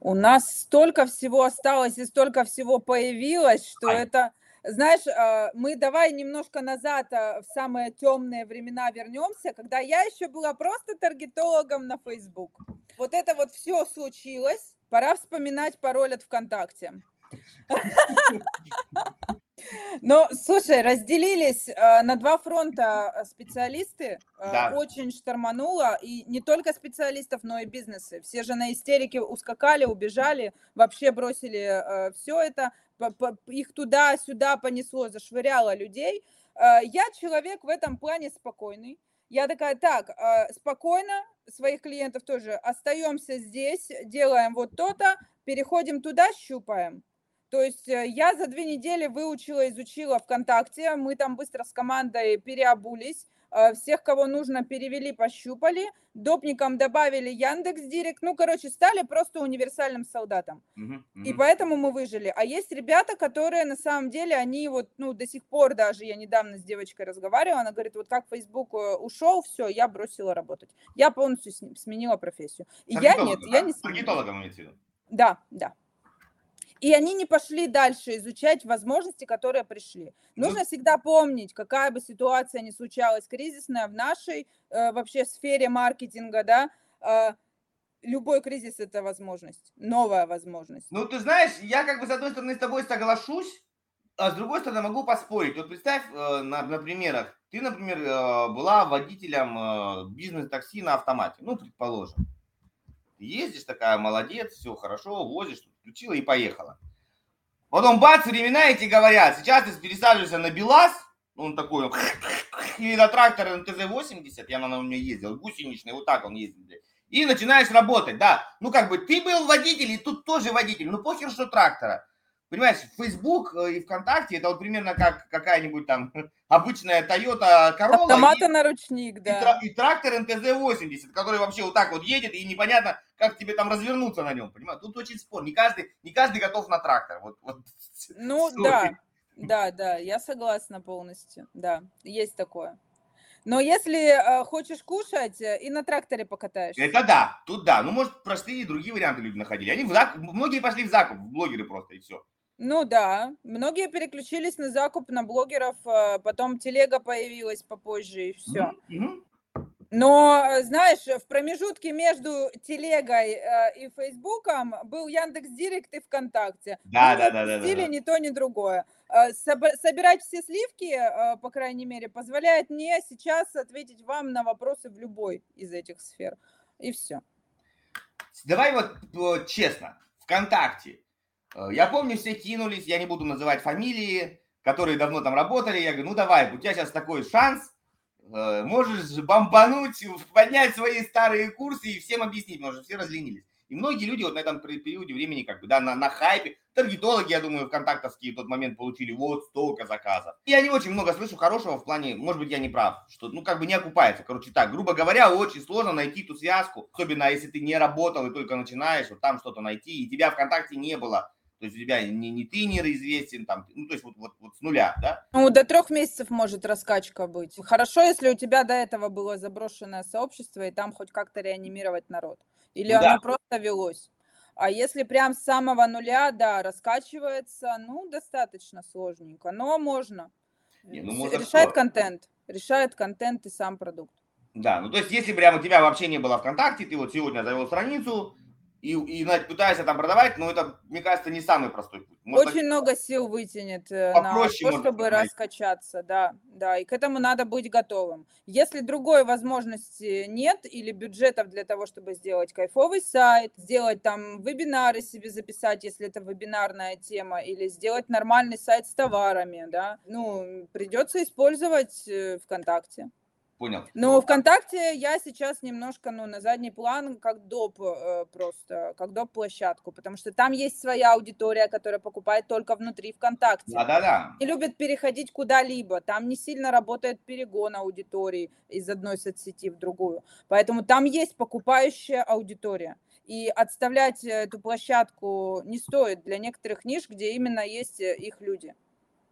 у нас столько всего осталось и столько всего появилось, что Ай. это, знаешь, а, мы давай немножко назад а, в самые темные времена вернемся, когда я еще была просто таргетологом на Facebook. вот это вот все случилось, пора вспоминать пароль от ВКонтакте. Ну, слушай, разделились э, на два фронта э, специалисты. Э, да. Очень штормануло. И не только специалистов, но и бизнесы. Все же на истерике ускакали, убежали, вообще бросили э, все это. По, по, их туда-сюда понесло, зашвыряло людей. Э, я человек в этом плане спокойный. Я такая, так, э, спокойно, своих клиентов тоже остаемся здесь, делаем вот то-то, переходим туда, щупаем то есть э, я за две недели выучила, изучила ВКонтакте, мы там быстро с командой переобулись, э, всех, кого нужно, перевели, пощупали, допникам добавили Яндекс Директ, ну, короче, стали просто универсальным солдатом. Uh-huh, uh-huh. И поэтому мы выжили. А есть ребята, которые на самом деле, они вот, ну, до сих пор даже, я недавно с девочкой разговаривала, она говорит, вот как Facebook э, ушел, все, я бросила работать. Я полностью сменила профессию. И я нет, да? я не сменила. Таргетологом имеете в виду? Да, да. И они не пошли дальше изучать возможности, которые пришли. Нужно всегда помнить, какая бы ситуация ни случалась кризисная в нашей э, вообще сфере маркетинга, да, э, любой кризис это возможность, новая возможность. Ну, ты знаешь, я как бы с одной стороны с тобой соглашусь, а с другой стороны могу поспорить. Вот представь э, на, на примерах. Ты, например, э, была водителем э, бизнес-такси на автомате, ну, предположим. Ездишь такая, молодец, все хорошо, возишь, включила и поехала. Потом бац, времена эти говорят, сейчас ты пересаживаешься на БелАЗ, он такой, или на трактор МТЗ-80, я на нем ездил, гусеничный, вот так он ездит. И начинаешь работать, да. Ну, как бы, ты был водитель, и тут тоже водитель. Ну, похер, что трактора. Понимаешь, Facebook э, и ВКонтакте это вот примерно как какая-нибудь там обычная Toyota Corolla. Автомата на ручник, да. И, и трактор НТЗ-80, который вообще вот так вот едет, и непонятно, как тебе там развернуться на нем, понимаешь? Тут очень спор. Не каждый, не каждый готов на трактор. Вот, вот. Ну, да, да, да, я согласна полностью, да, есть такое. Но если э, хочешь кушать, э, и на тракторе покатаешься. Это да, тут да. Ну, может, простые другие варианты люди находили. Они в зак... Многие пошли в закуп, блогеры просто, и все. Ну да, многие переключились на закуп на блогеров, а потом телега появилась попозже и все. Mm-hmm. Но, знаешь, в промежутке между телегой э, и Фейсбуком был Яндекс Директ и ВКонтакте. Да, да, да, да, да. ни то, ни другое. Э, собирать все сливки, э, по крайней мере, позволяет мне сейчас ответить вам на вопросы в любой из этих сфер. И все. Давай вот честно, ВКонтакте Э, я помню, все кинулись, я не буду называть фамилии, которые давно там работали. Я говорю, ну давай, у тебя сейчас такой шанс, э, можешь бомбануть, поднять свои старые курсы и всем объяснить, потому все разленились. И многие люди вот на этом периоде времени, как бы, да, на, на хайпе, таргетологи, я думаю, вконтактовские в тот момент получили вот столько заказов. Я не очень много слышу хорошего в плане, может быть, я не прав, что, ну, как бы не окупается. Короче, так, грубо говоря, очень сложно найти ту связку, особенно если ты не работал и только начинаешь, вот там что-то найти, и тебя ВКонтакте не было то есть у тебя не, не тренер известен, там, ну, то есть вот, вот, вот с нуля, да? Ну, до трех месяцев может раскачка быть. Хорошо, если у тебя до этого было заброшенное сообщество, и там хоть как-то реанимировать народ. Или ну, оно да. просто велось. А если прям с самого нуля, да, раскачивается, ну, достаточно сложненько, но можно. Не, ну, может решает что? контент, решает контент и сам продукт. Да, ну то есть если прямо у тебя вообще не было ВКонтакте, ты вот сегодня завел страницу, и, и пытаешься там продавать, но это, мне кажется, не самый простой путь. Может, Очень много сил вытянет э, на то, чтобы раскачаться, да, да, и к этому надо быть готовым. Если другой возможности нет или бюджетов для того, чтобы сделать кайфовый сайт, сделать там вебинары себе записать, если это вебинарная тема, или сделать нормальный сайт с товарами, да, ну, придется использовать э, ВКонтакте. Понял. Но ВКонтакте я сейчас немножко, ну, на задний план, как доп э, просто, как доп площадку, потому что там есть своя аудитория, которая покупает только внутри ВКонтакте. Да-да-да. И любят переходить куда-либо. Там не сильно работает перегон аудитории из одной соцсети в другую. Поэтому там есть покупающая аудитория. И отставлять эту площадку не стоит для некоторых ниш, где именно есть э, их люди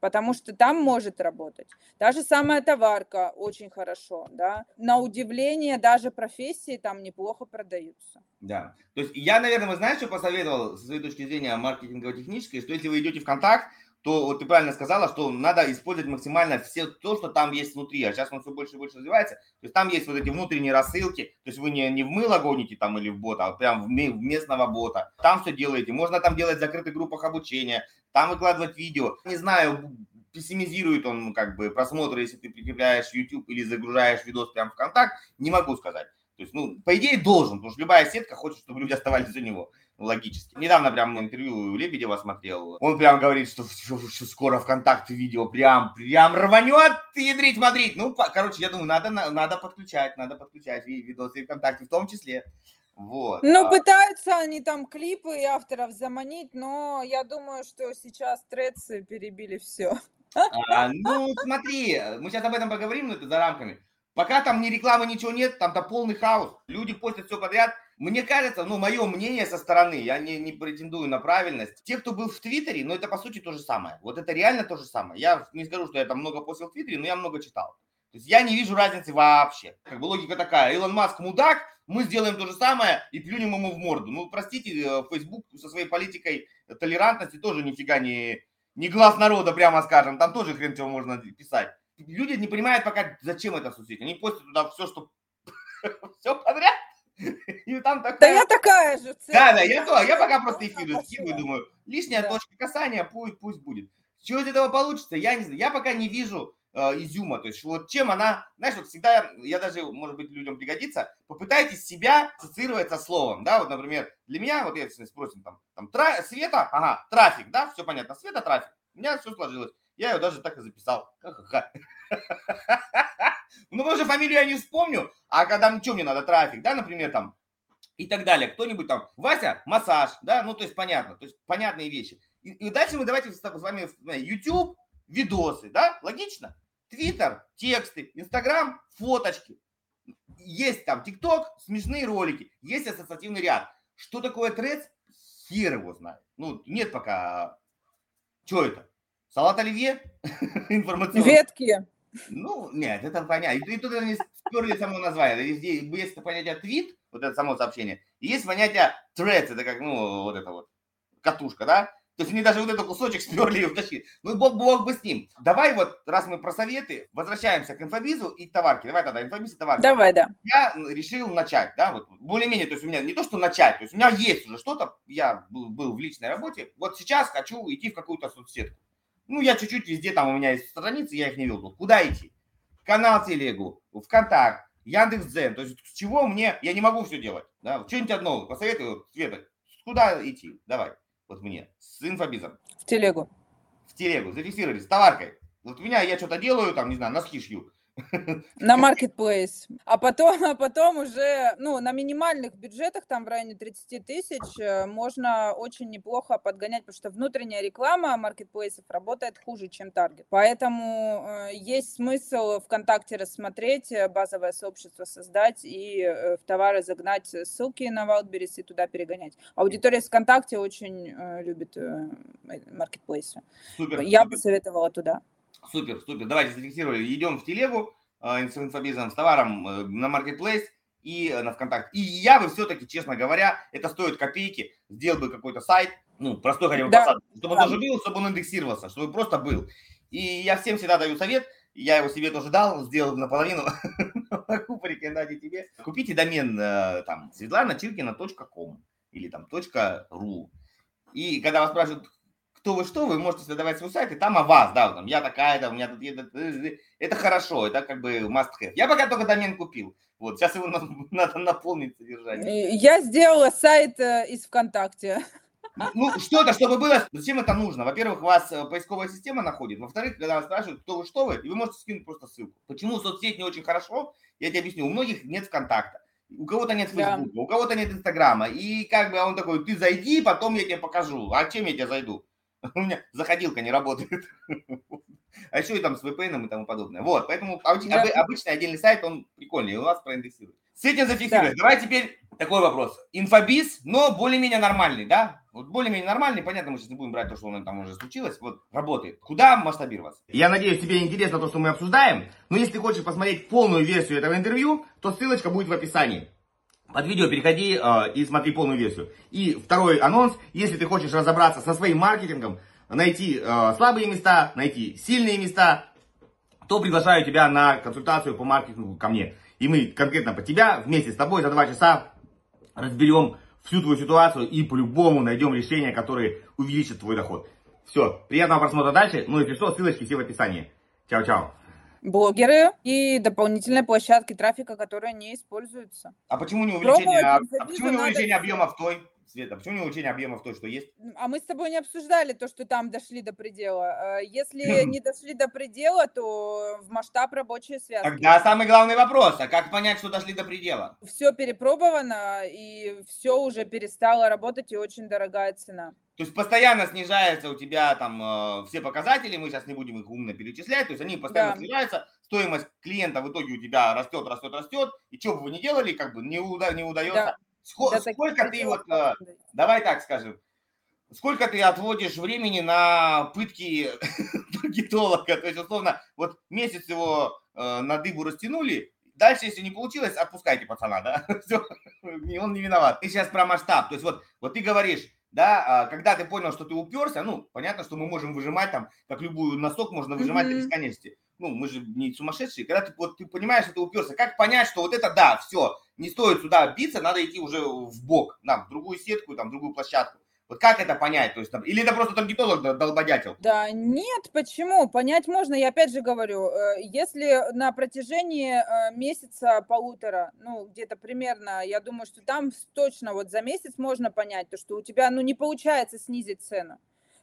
потому что там может работать. Та же самая товарка очень хорошо, да. На удивление даже профессии там неплохо продаются. Да. То есть я, наверное, вы знаете, что посоветовал с своей точки зрения маркетингово-технической, что если вы идете в контакт, то вот ты правильно сказала, что надо использовать максимально все то, что там есть внутри. А сейчас он все больше и больше развивается. То есть там есть вот эти внутренние рассылки. То есть вы не, не в мыло гоните там или в бота, а прям в местного бота. Там все делаете. Можно там делать в закрытых группах обучения, там выкладывать видео. Не знаю, пессимизирует он как бы просмотры, если ты прикрепляешь YouTube или загружаешь видос прям в контакт, не могу сказать. То есть, ну, по идее, должен, потому что любая сетка хочет, чтобы люди оставались у него логически. Недавно прям интервью Лебедева смотрел. Он прям говорит, что, что, что скоро ВКонтакте видео прям, прям рванет, ядрить, мадрить. Ну, по, короче, я думаю, надо, надо подключать, надо подключать видосы ВКонтакте в том числе. Вот. Ну, а... пытаются они там клипы и авторов заманить, но я думаю, что сейчас трецы перебили все. А, ну, смотри, мы сейчас об этом поговорим, но это за рамками. Пока там ни рекламы, ничего нет, там-то полный хаос. Люди постят все подряд. Мне кажется, ну, мое мнение со стороны, я не, не претендую на правильность. Те, кто был в Твиттере, ну, это по сути то же самое. Вот это реально то же самое. Я не скажу, что я там много постил в Твиттере, но я много читал. То есть я не вижу разницы вообще. Как бы логика такая. Илон Маск мудак, мы сделаем то же самое и плюнем ему в морду. Ну, простите, э, Facebook со своей политикой толерантности тоже нифига не, не глаз народа, прямо скажем. Там тоже хрен чего можно писать люди не понимают пока, зачем это соцсеть. Они постят туда все, что... все подряд. И там такая... Да я такая же. Да, да, я то. Я пока просто эфир скидываю, думаю, лишняя да. точка касания, пусть, пусть будет. Чего из этого получится, я не знаю. Я пока не вижу изюма. То есть вот чем она, знаешь, вот всегда, я даже, может быть, людям пригодится, попытайтесь себя ассоциировать со словом, да, вот, например, для меня, вот если спросим, там, там тра- света, ага, трафик, да, все понятно, света, трафик, у меня все сложилось. Я ее даже так и записал. Ха-ха-ха. Ну, уже фамилию я не вспомню, а когда, ну, что мне надо, трафик, да, например, там, и так далее. Кто-нибудь там, Вася, массаж, да, ну, то есть понятно, то есть понятные вещи. И, и дальше мы давайте с вами YouTube, видосы, да, логично? Твиттер, тексты, Инстаграм, фоточки. Есть там ТикТок, смешные ролики, есть ассоциативный ряд. Что такое трец? Хер его знает. Ну, нет пока. Что это? Салат оливье? Информационный. Ветки. Ну, нет, это понятно. И тут они сперли само название. Здесь есть понятие твит, вот это само сообщение, и есть понятие threads, это как, ну, вот это вот, катушка, да? То есть они даже вот этот кусочек сперли и втащили. Ну, бог, бог бы с ним. Давай вот, раз мы про советы, возвращаемся к инфобизу и товарке. Давай тогда, инфобиз и товарки. Давай, да. Я решил начать, да, вот, более-менее, то есть у меня не то, что начать, то есть у меня есть уже что-то, я был, был в личной работе, вот сейчас хочу идти в какую-то соцсетку. Ну, я чуть-чуть везде, там у меня есть страницы, я их не вел. Куда идти? Канал Телегу, ВКонтакт, Яндекс.Дзен. То есть с чего мне, я не могу все делать. Да? Что-нибудь одно, посоветуй, Света, куда идти? Давай, вот мне, с инфобизом. В Телегу. В Телегу, зафиксировали, с товаркой. Вот меня, я что-то делаю, там, не знаю, носки шью. На marketplace. А потом, а потом уже, ну, на минимальных бюджетах, там в районе 30 тысяч, э, можно очень неплохо подгонять, потому что внутренняя реклама маркетплейсов работает хуже, чем таргет. Поэтому э, есть смысл ВКонтакте рассмотреть, э, базовое сообщество создать и э, в товары загнать ссылки на Wildberries и туда перегонять. Аудитория ВКонтакте очень э, любит э, маркетплейсы. Я бы советовала туда. Супер, супер. Давайте зафиксировали. Идем в телегу э, с инфобизом, с товаром э, на Marketplace и э, на ВКонтакте. И я бы все-таки, честно говоря, это стоит копейки, сделал бы какой-то сайт, ну, простой хотя бы да. посадку, чтобы он тоже был, чтобы он индексировался, чтобы просто был. И я всем всегда даю совет, я его себе тоже дал, сделал наполовину, могу порекомендовать тебе. Купите домен там светлана.чиркина.ком или там .ру. И когда вас спрашивают, кто вы что, вы можете создавать свой сайт, и там о вас, да, там, я такая, там, у меня тут, это, это хорошо, это как бы must have. Я пока только домен купил, вот, сейчас его надо наполнить содержанием. Я сделала сайт э, из ВКонтакте. Ну, что-то, чтобы было, зачем это нужно? Во-первых, вас э, поисковая система находит, во-вторых, когда вас спрашивают, кто вы, что вы, и вы можете скинуть просто ссылку. Почему соцсеть не очень хорошо, я тебе объясню, у многих нет ВКонтакта. У кого-то нет Фейсбука, да. у кого-то нет Инстаграма. И как бы он такой, ты зайди, потом я тебе покажу. А чем я тебе зайду? У меня заходилка не работает. А еще и там с VPN и тому подобное. Вот, поэтому обычный отдельный сайт, он прикольный, у вас проиндексирует. С этим зафиксируем. Давай теперь такой вопрос. Инфобиз, но более-менее нормальный, да? Вот более-менее нормальный, понятно, мы сейчас не будем брать то, что у нас там уже случилось. Вот, работает. Куда масштабироваться? Я надеюсь, тебе интересно то, что мы обсуждаем. Но если ты хочешь посмотреть полную версию этого интервью, то ссылочка будет в описании. Под видео переходи э, и смотри полную версию. И второй анонс, если ты хочешь разобраться со своим маркетингом, найти э, слабые места, найти сильные места, то приглашаю тебя на консультацию по маркетингу ко мне. И мы конкретно по тебя вместе с тобой за два часа разберем всю твою ситуацию и по-любому найдем решение, которое увеличит твой доход. Все, приятного просмотра дальше. Ну, если что, ссылочки все в описании. Чао-чао. Блогеры и дополнительные площадки трафика, которые не используются. А почему не увеличение, а, а почему не увеличение объемов той? Света, почему не улучшение объемов то, что есть? А мы с тобой не обсуждали то, что там дошли до предела. Э, если не дошли до предела, то в масштаб рабочие связки. Тогда самый главный вопрос, а как понять, что дошли до предела? Все перепробовано, и все уже перестало работать, и очень дорогая цена. То есть постоянно снижается у тебя там э, все показатели, мы сейчас не будем их умно перечислять, то есть они постоянно да. снижаются, стоимость клиента в итоге у тебя растет, растет, растет, и что бы вы ни делали, как бы не, уда- не удается. Да Сколько, да, сколько ты вот, э, давай так скажем, сколько ты отводишь времени на пытки таргетолога? То есть, условно, вот месяц его э, на дыбу растянули, дальше, если не получилось, отпускайте пацана, да? Все, он не виноват. Ты сейчас про масштаб. То есть, вот, вот ты говоришь, да, а, когда ты понял, что ты уперся, ну, понятно, что мы можем выжимать там, как любую носок можно выжимать mm-hmm. до бесконечности ну, мы же не сумасшедшие, когда ты, вот, ты понимаешь, что ты уперся, как понять, что вот это да, все, не стоит сюда биться, надо идти уже в бок, на, в другую сетку, там, в другую площадку. Вот как это понять? То есть, там, или это просто таргетолог долбодятел? Да, нет, почему? Понять можно, я опять же говорю, э, если на протяжении э, месяца полутора, ну, где-то примерно, я думаю, что там точно вот за месяц можно понять, то, что у тебя, ну, не получается снизить цену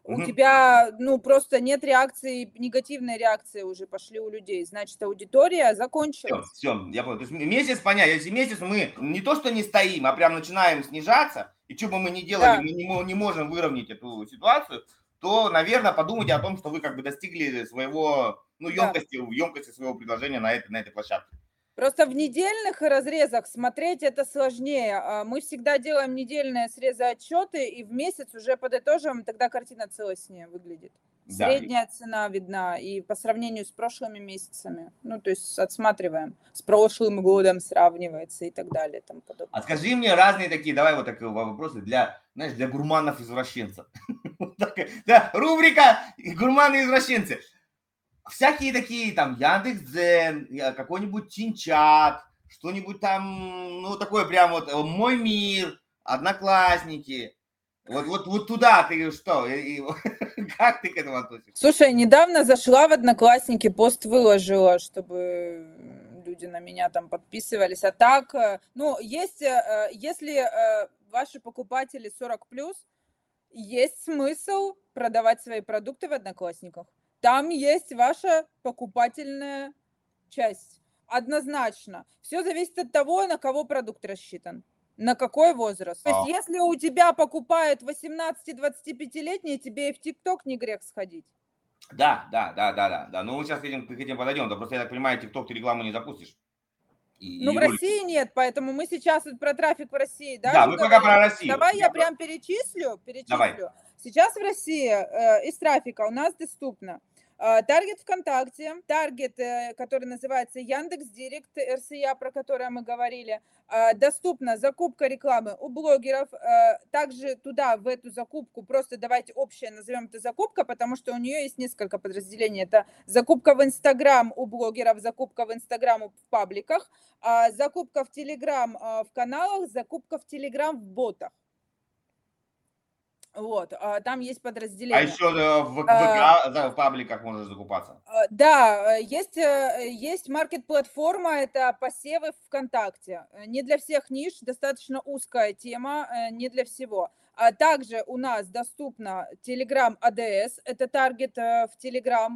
у тебя, ну, просто нет реакции, негативной реакции уже пошли у людей. Значит, аудитория закончилась. Все, все, я понял. То есть месяц понять, если месяц мы не то, что не стоим, а прям начинаем снижаться, и что бы мы ни делали, да. мы не, не можем выровнять эту ситуацию, то, наверное, подумайте о том, что вы как бы достигли своего, ну, емкости, да. емкости своего предложения на этой, на этой площадке. Просто в недельных разрезах смотреть это сложнее. А мы всегда делаем недельные срезы отчеты, и в месяц уже подытожим, тогда картина целостнее выглядит. Да. Средняя цена видна и по сравнению с прошлыми месяцами. Ну, то есть отсматриваем. С прошлым годом сравнивается и так далее. Там подобное. А скажи мне разные такие, давай вот такие вопросы для, знаешь, для гурманов-извращенцев. Да, рубрика «Гурманы-извращенцы» всякие такие там Яндекс.Дзен, какой-нибудь Тинчат, что-нибудь там, ну, такое прям вот э, «Мой мир», «Одноклассники». Вот, вот, вот туда ты что? И, и, как ты к этому относишься? Слушай, недавно зашла в Одноклассники, пост выложила, чтобы люди на меня там подписывались. А так, э, ну, есть, э, если ваши покупатели 40+, есть смысл продавать свои продукты в Одноклассниках. Там есть ваша покупательная часть. Однозначно. Все зависит от того, на кого продукт рассчитан. На какой возраст? То есть, а. если у тебя покупают 18-25-летние, тебе и в ТикТок не грех сходить. Да, да, да, да, да, да. Ну, мы сейчас к этим, к этим подойдем. Да просто, я так понимаю, ТикТок ты рекламу не запустишь. И, ну, и в ролики. России нет, поэтому мы сейчас про трафик в России, да? Да, мы пока про Россию. Давай я, я прям перечислю, перечислю. Давай. Сейчас в России э, из трафика у нас доступно а, таргет ВКонтакте, таргет, э, который называется Яндекс Директ, РСЯ, про который мы говорили, а, доступна закупка рекламы у блогеров. А, также туда, в эту закупку, просто давайте общее назовем это закупка, потому что у нее есть несколько подразделений. Это закупка в Инстаграм у блогеров, закупка в Инстаграм в пабликах, закупка в Телеграм в каналах, закупка в Телеграм в ботах. Вот, а, там есть а подразделение. А еще э, в ВК, а, в пабликах можно закупаться? А, да, есть, э, есть маркет-платформа, это посевы ВКонтакте. Не для всех ниш, достаточно узкая тема, э, не для всего. А также у нас доступна Telegram ADS, это таргет в Telegram,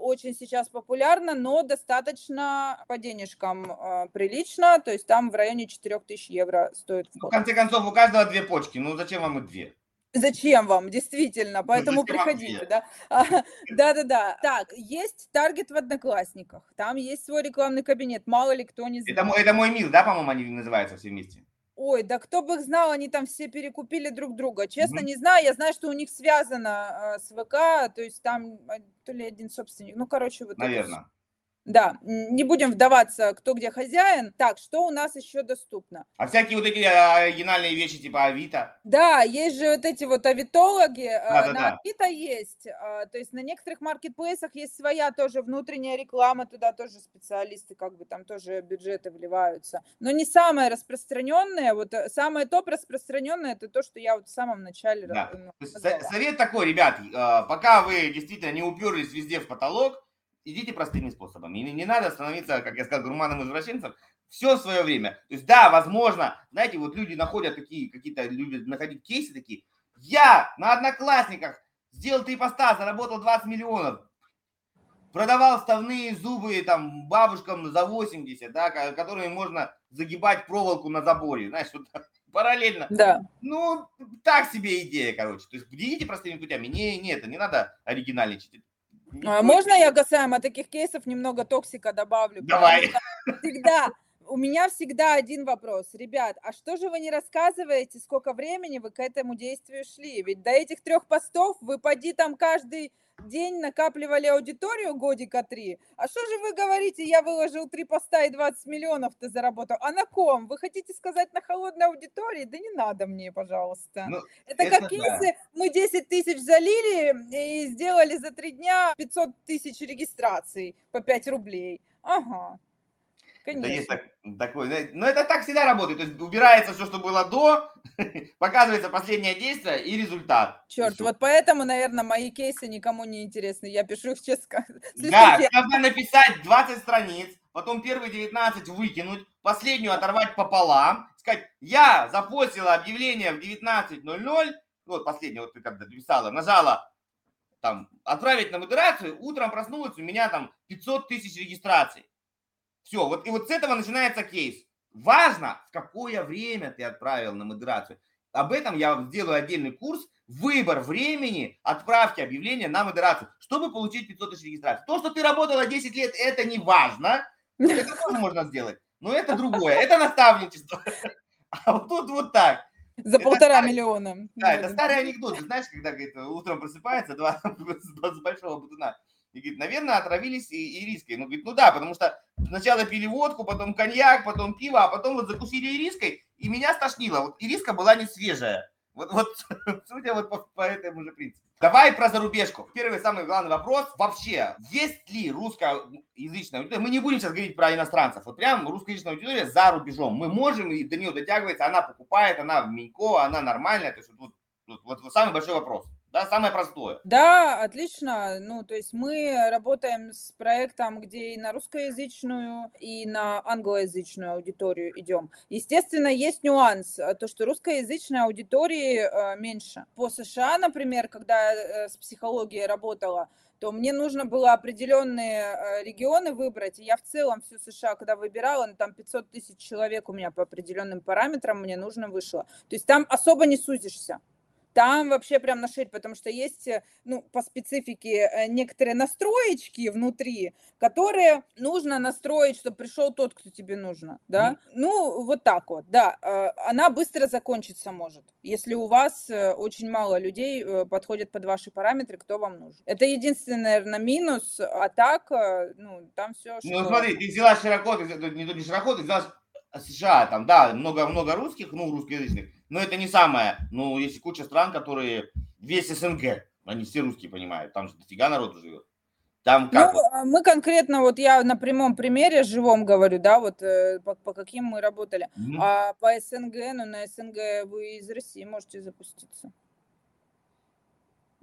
очень сейчас популярно, но достаточно по денежкам прилично, то есть там в районе 4000 евро стоит. Ну, в конце концов, у каждого две почки, ну зачем вам и две? Зачем вам, действительно, ну, поэтому ну, приходите, да? Да-да-да. Так, есть таргет в Одноклассниках, там есть свой рекламный кабинет, мало ли кто не знает. Это, это мой мир, да, по-моему, они называются все вместе? Ой, да кто бы их знал, они там все перекупили друг друга. Честно, угу. не знаю, я знаю, что у них связано э, с ВК, то есть там а, то ли один собственник, ну, короче, вот Наверное. Да, не будем вдаваться, кто где хозяин. Так, что у нас еще доступно? А всякие вот эти оригинальные вещи типа Авито? Да, есть же вот эти вот авитологи. Да, да, на да. Авито есть. А, то есть на некоторых маркетплейсах есть своя тоже внутренняя реклама, туда тоже специалисты как бы там тоже бюджеты вливаются. Но не самое распространенное, вот э, самое топ распространенное, это то, что я вот в самом начале да. Совет такой, ребят, пока вы действительно не уперлись везде в потолок, идите простыми способами. И не надо становиться, как я сказал, гурманом извращенцем. Все в свое время. То есть, да, возможно, знаете, вот люди находят такие, какие-то, любят находить кейсы такие. Я на Одноклассниках сделал три поста, заработал 20 миллионов. Продавал вставные зубы там бабушкам за 80, да, которыми можно загибать проволоку на заборе. Знаешь, вот параллельно. Да. Ну, так себе идея, короче. То есть, идите простыми путями. Не, не это, не надо оригинальничать. А можно я касаемо таких кейсов немного токсика добавлю? Давай. Всегда, у меня всегда один вопрос. Ребят, а что же вы не рассказываете, сколько времени вы к этому действию шли? Ведь до этих трех постов вы поди там каждый день накапливали аудиторию годика три. А что же вы говорите, я выложил три поста и 20 миллионов-то заработал? А на ком? Вы хотите сказать на холодной аудитории? Да не надо мне, пожалуйста. Ну, это, это как да. если мы 10 тысяч залили и сделали за три дня 500 тысяч регистраций по 5 рублей. Ага. Конечно. Это есть так, такой, но это так всегда работает. То есть убирается все, что было до, показывается последнее действие и результат. Черт, вот поэтому, наверное, мои кейсы никому не интересны. Я пишу их честно. Да, нужно написать 20 страниц, потом первые 19 выкинуть, последнюю оторвать пополам, сказать, я запостила объявление в 19.00, вот последнее, вот ты когда писала, нажала там, отправить на модерацию, утром проснулась, у меня там 500 тысяч регистраций. Все, вот и вот с этого начинается кейс. Важно, в какое время ты отправил на модерацию. Об этом я сделаю отдельный курс. Выбор времени отправки объявления на модерацию, чтобы получить 500 тысяч регистраций. То, что ты работала 10 лет, это не важно. Это тоже можно сделать. Но это другое. Это наставничество. А вот тут вот так. За это полтора старый, миллиона. Да, это старый анекдот. Ты знаешь, когда говорит, утром просыпается два с большого бутуна. И говорит, наверное, отравились и, ириской. Ну, говорит, ну да, потому что сначала пили водку, потом коньяк, потом пиво, а потом вот закусили ириской, и меня стошнило. Вот ириска была не свежая. Вот, вот судя вот по, по этому же принципу. Давай про зарубежку. Первый самый главный вопрос. Вообще, есть ли русскоязычная аудитория? Мы не будем сейчас говорить про иностранцев. Вот прям русскоязычная аудитория за рубежом. Мы можем, и до нее дотягивается, она покупает, она в Минько, она нормальная. То есть вот, вот, вот, вот самый большой вопрос. Да, самое простое. Да, отлично. Ну, то есть мы работаем с проектом, где и на русскоязычную, и на англоязычную аудиторию идем. Естественно, есть нюанс, э, то, что русскоязычной аудитории э, меньше. По США, например, когда э, с психологией работала, то мне нужно было определенные регионы выбрать. И я в целом всю США, когда выбирала, ну, там 500 тысяч человек у меня по определенным параметрам мне нужно вышло. То есть там особо не сузишься. Там вообще прям нашить, потому что есть, э, ну, по специфике э, некоторые настроечки внутри, которые нужно настроить, чтобы пришел тот, кто тебе нужно, да. Mm. Ну, вот так вот, да. Э, она быстро закончиться может, если у вас очень мало людей подходят под ваши параметры, кто вам нужен. Это единственный, наверное, минус, а так, ну, там все. Ну, смотри, ты взяла широко, ты, не, не широко, ты взяла США, там, да, много-много русских, ну, русскоязычных, но это не самое. Ну, есть куча стран, которые весь СНГ, они все русские понимают, там же дофига народу живет. Там как ну, вот? мы конкретно, вот я на прямом примере живом говорю, да, вот э, по, по каким мы работали. Mm-hmm. А по СНГ, ну на СНГ вы из России можете запуститься.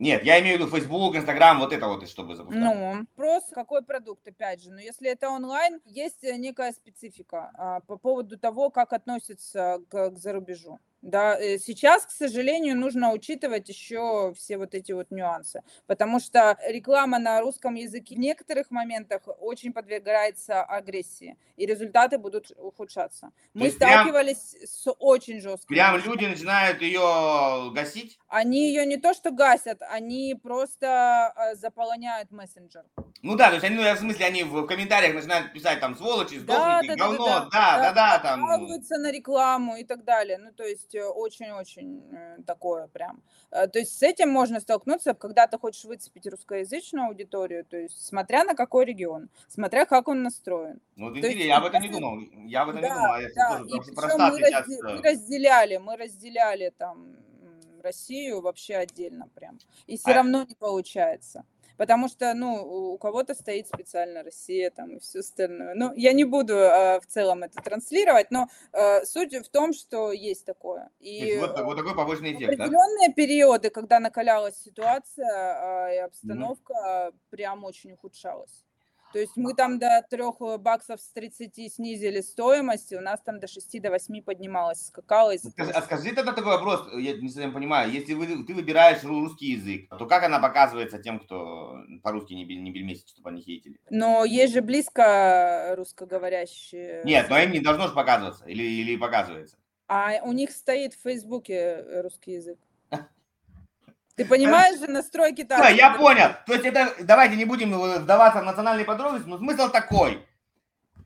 Нет, я имею в виду Facebook, Instagram, вот это вот, чтобы запускать. Ну, просто какой продукт, опять же. Но если это онлайн, есть э, некая специфика а, по поводу того, как относятся к, к зарубежу. Да, э, сейчас, к сожалению, нужно учитывать еще все вот эти вот нюансы, потому что реклама на русском языке в некоторых моментах очень подвергается агрессии, и результаты будут ухудшаться. Мы сталкивались прям, с очень жестким. Прям люди начинают ее гасить? Они ее не то что гасят, они просто э, заполоняют мессенджер. Ну да, то есть они, ну, в смысле, они в комментариях начинают писать там сволочи, сдохните, да, да, говно, да, да, да, да, да, там. Жалуются на рекламу и так далее. Ну, то есть есть очень-очень такое прям. То есть с этим можно столкнуться, когда ты хочешь выцепить русскоязычную аудиторию, то есть смотря на какой регион, смотря как он настроен. Ну, вот интересно, я об этом не думал. Я об этом да, не думал. А да. Тоже, и мы, сейчас... мы разделяли, мы разделяли там Россию вообще отдельно прям. И все а... равно не получается. Потому что, ну, у кого-то стоит специально Россия там и все остальное. Ну, я не буду э, в целом это транслировать, но э, суть в том, что есть такое. И вот, вот такой побочный эффект, определенные да? периоды, когда накалялась ситуация э, и обстановка, mm-hmm. прям очень ухудшалась. То есть мы там до 3 баксов с 30 снизили стоимость, и у нас там до 6 до 8 поднималось, скакало. Скажи, а скажи тогда такой вопрос, я не совсем понимаю, если вы, ты выбираешь русский язык, то как она показывается тем, кто по-русски не, не бельмесит, чтобы они хейтили? Но есть же близко русскоговорящие. Нет, но им не должно же показываться, или, или показывается? А у них стоит в Фейсбуке русский язык. Ты понимаешь же настройки там? Да, я понял. То есть это, давайте не будем вдаваться в национальные подробности, но смысл такой.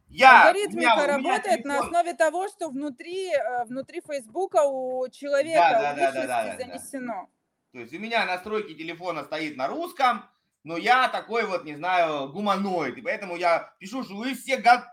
Я, Алгоритмика меня, работает телефон... на основе того, что внутри, э, внутри Фейсбука у человека да, да, да, да, да, занесено. То есть у меня настройки телефона стоит на русском, но я такой вот, не знаю, гуманоид. И поэтому я пишу, что вы все гад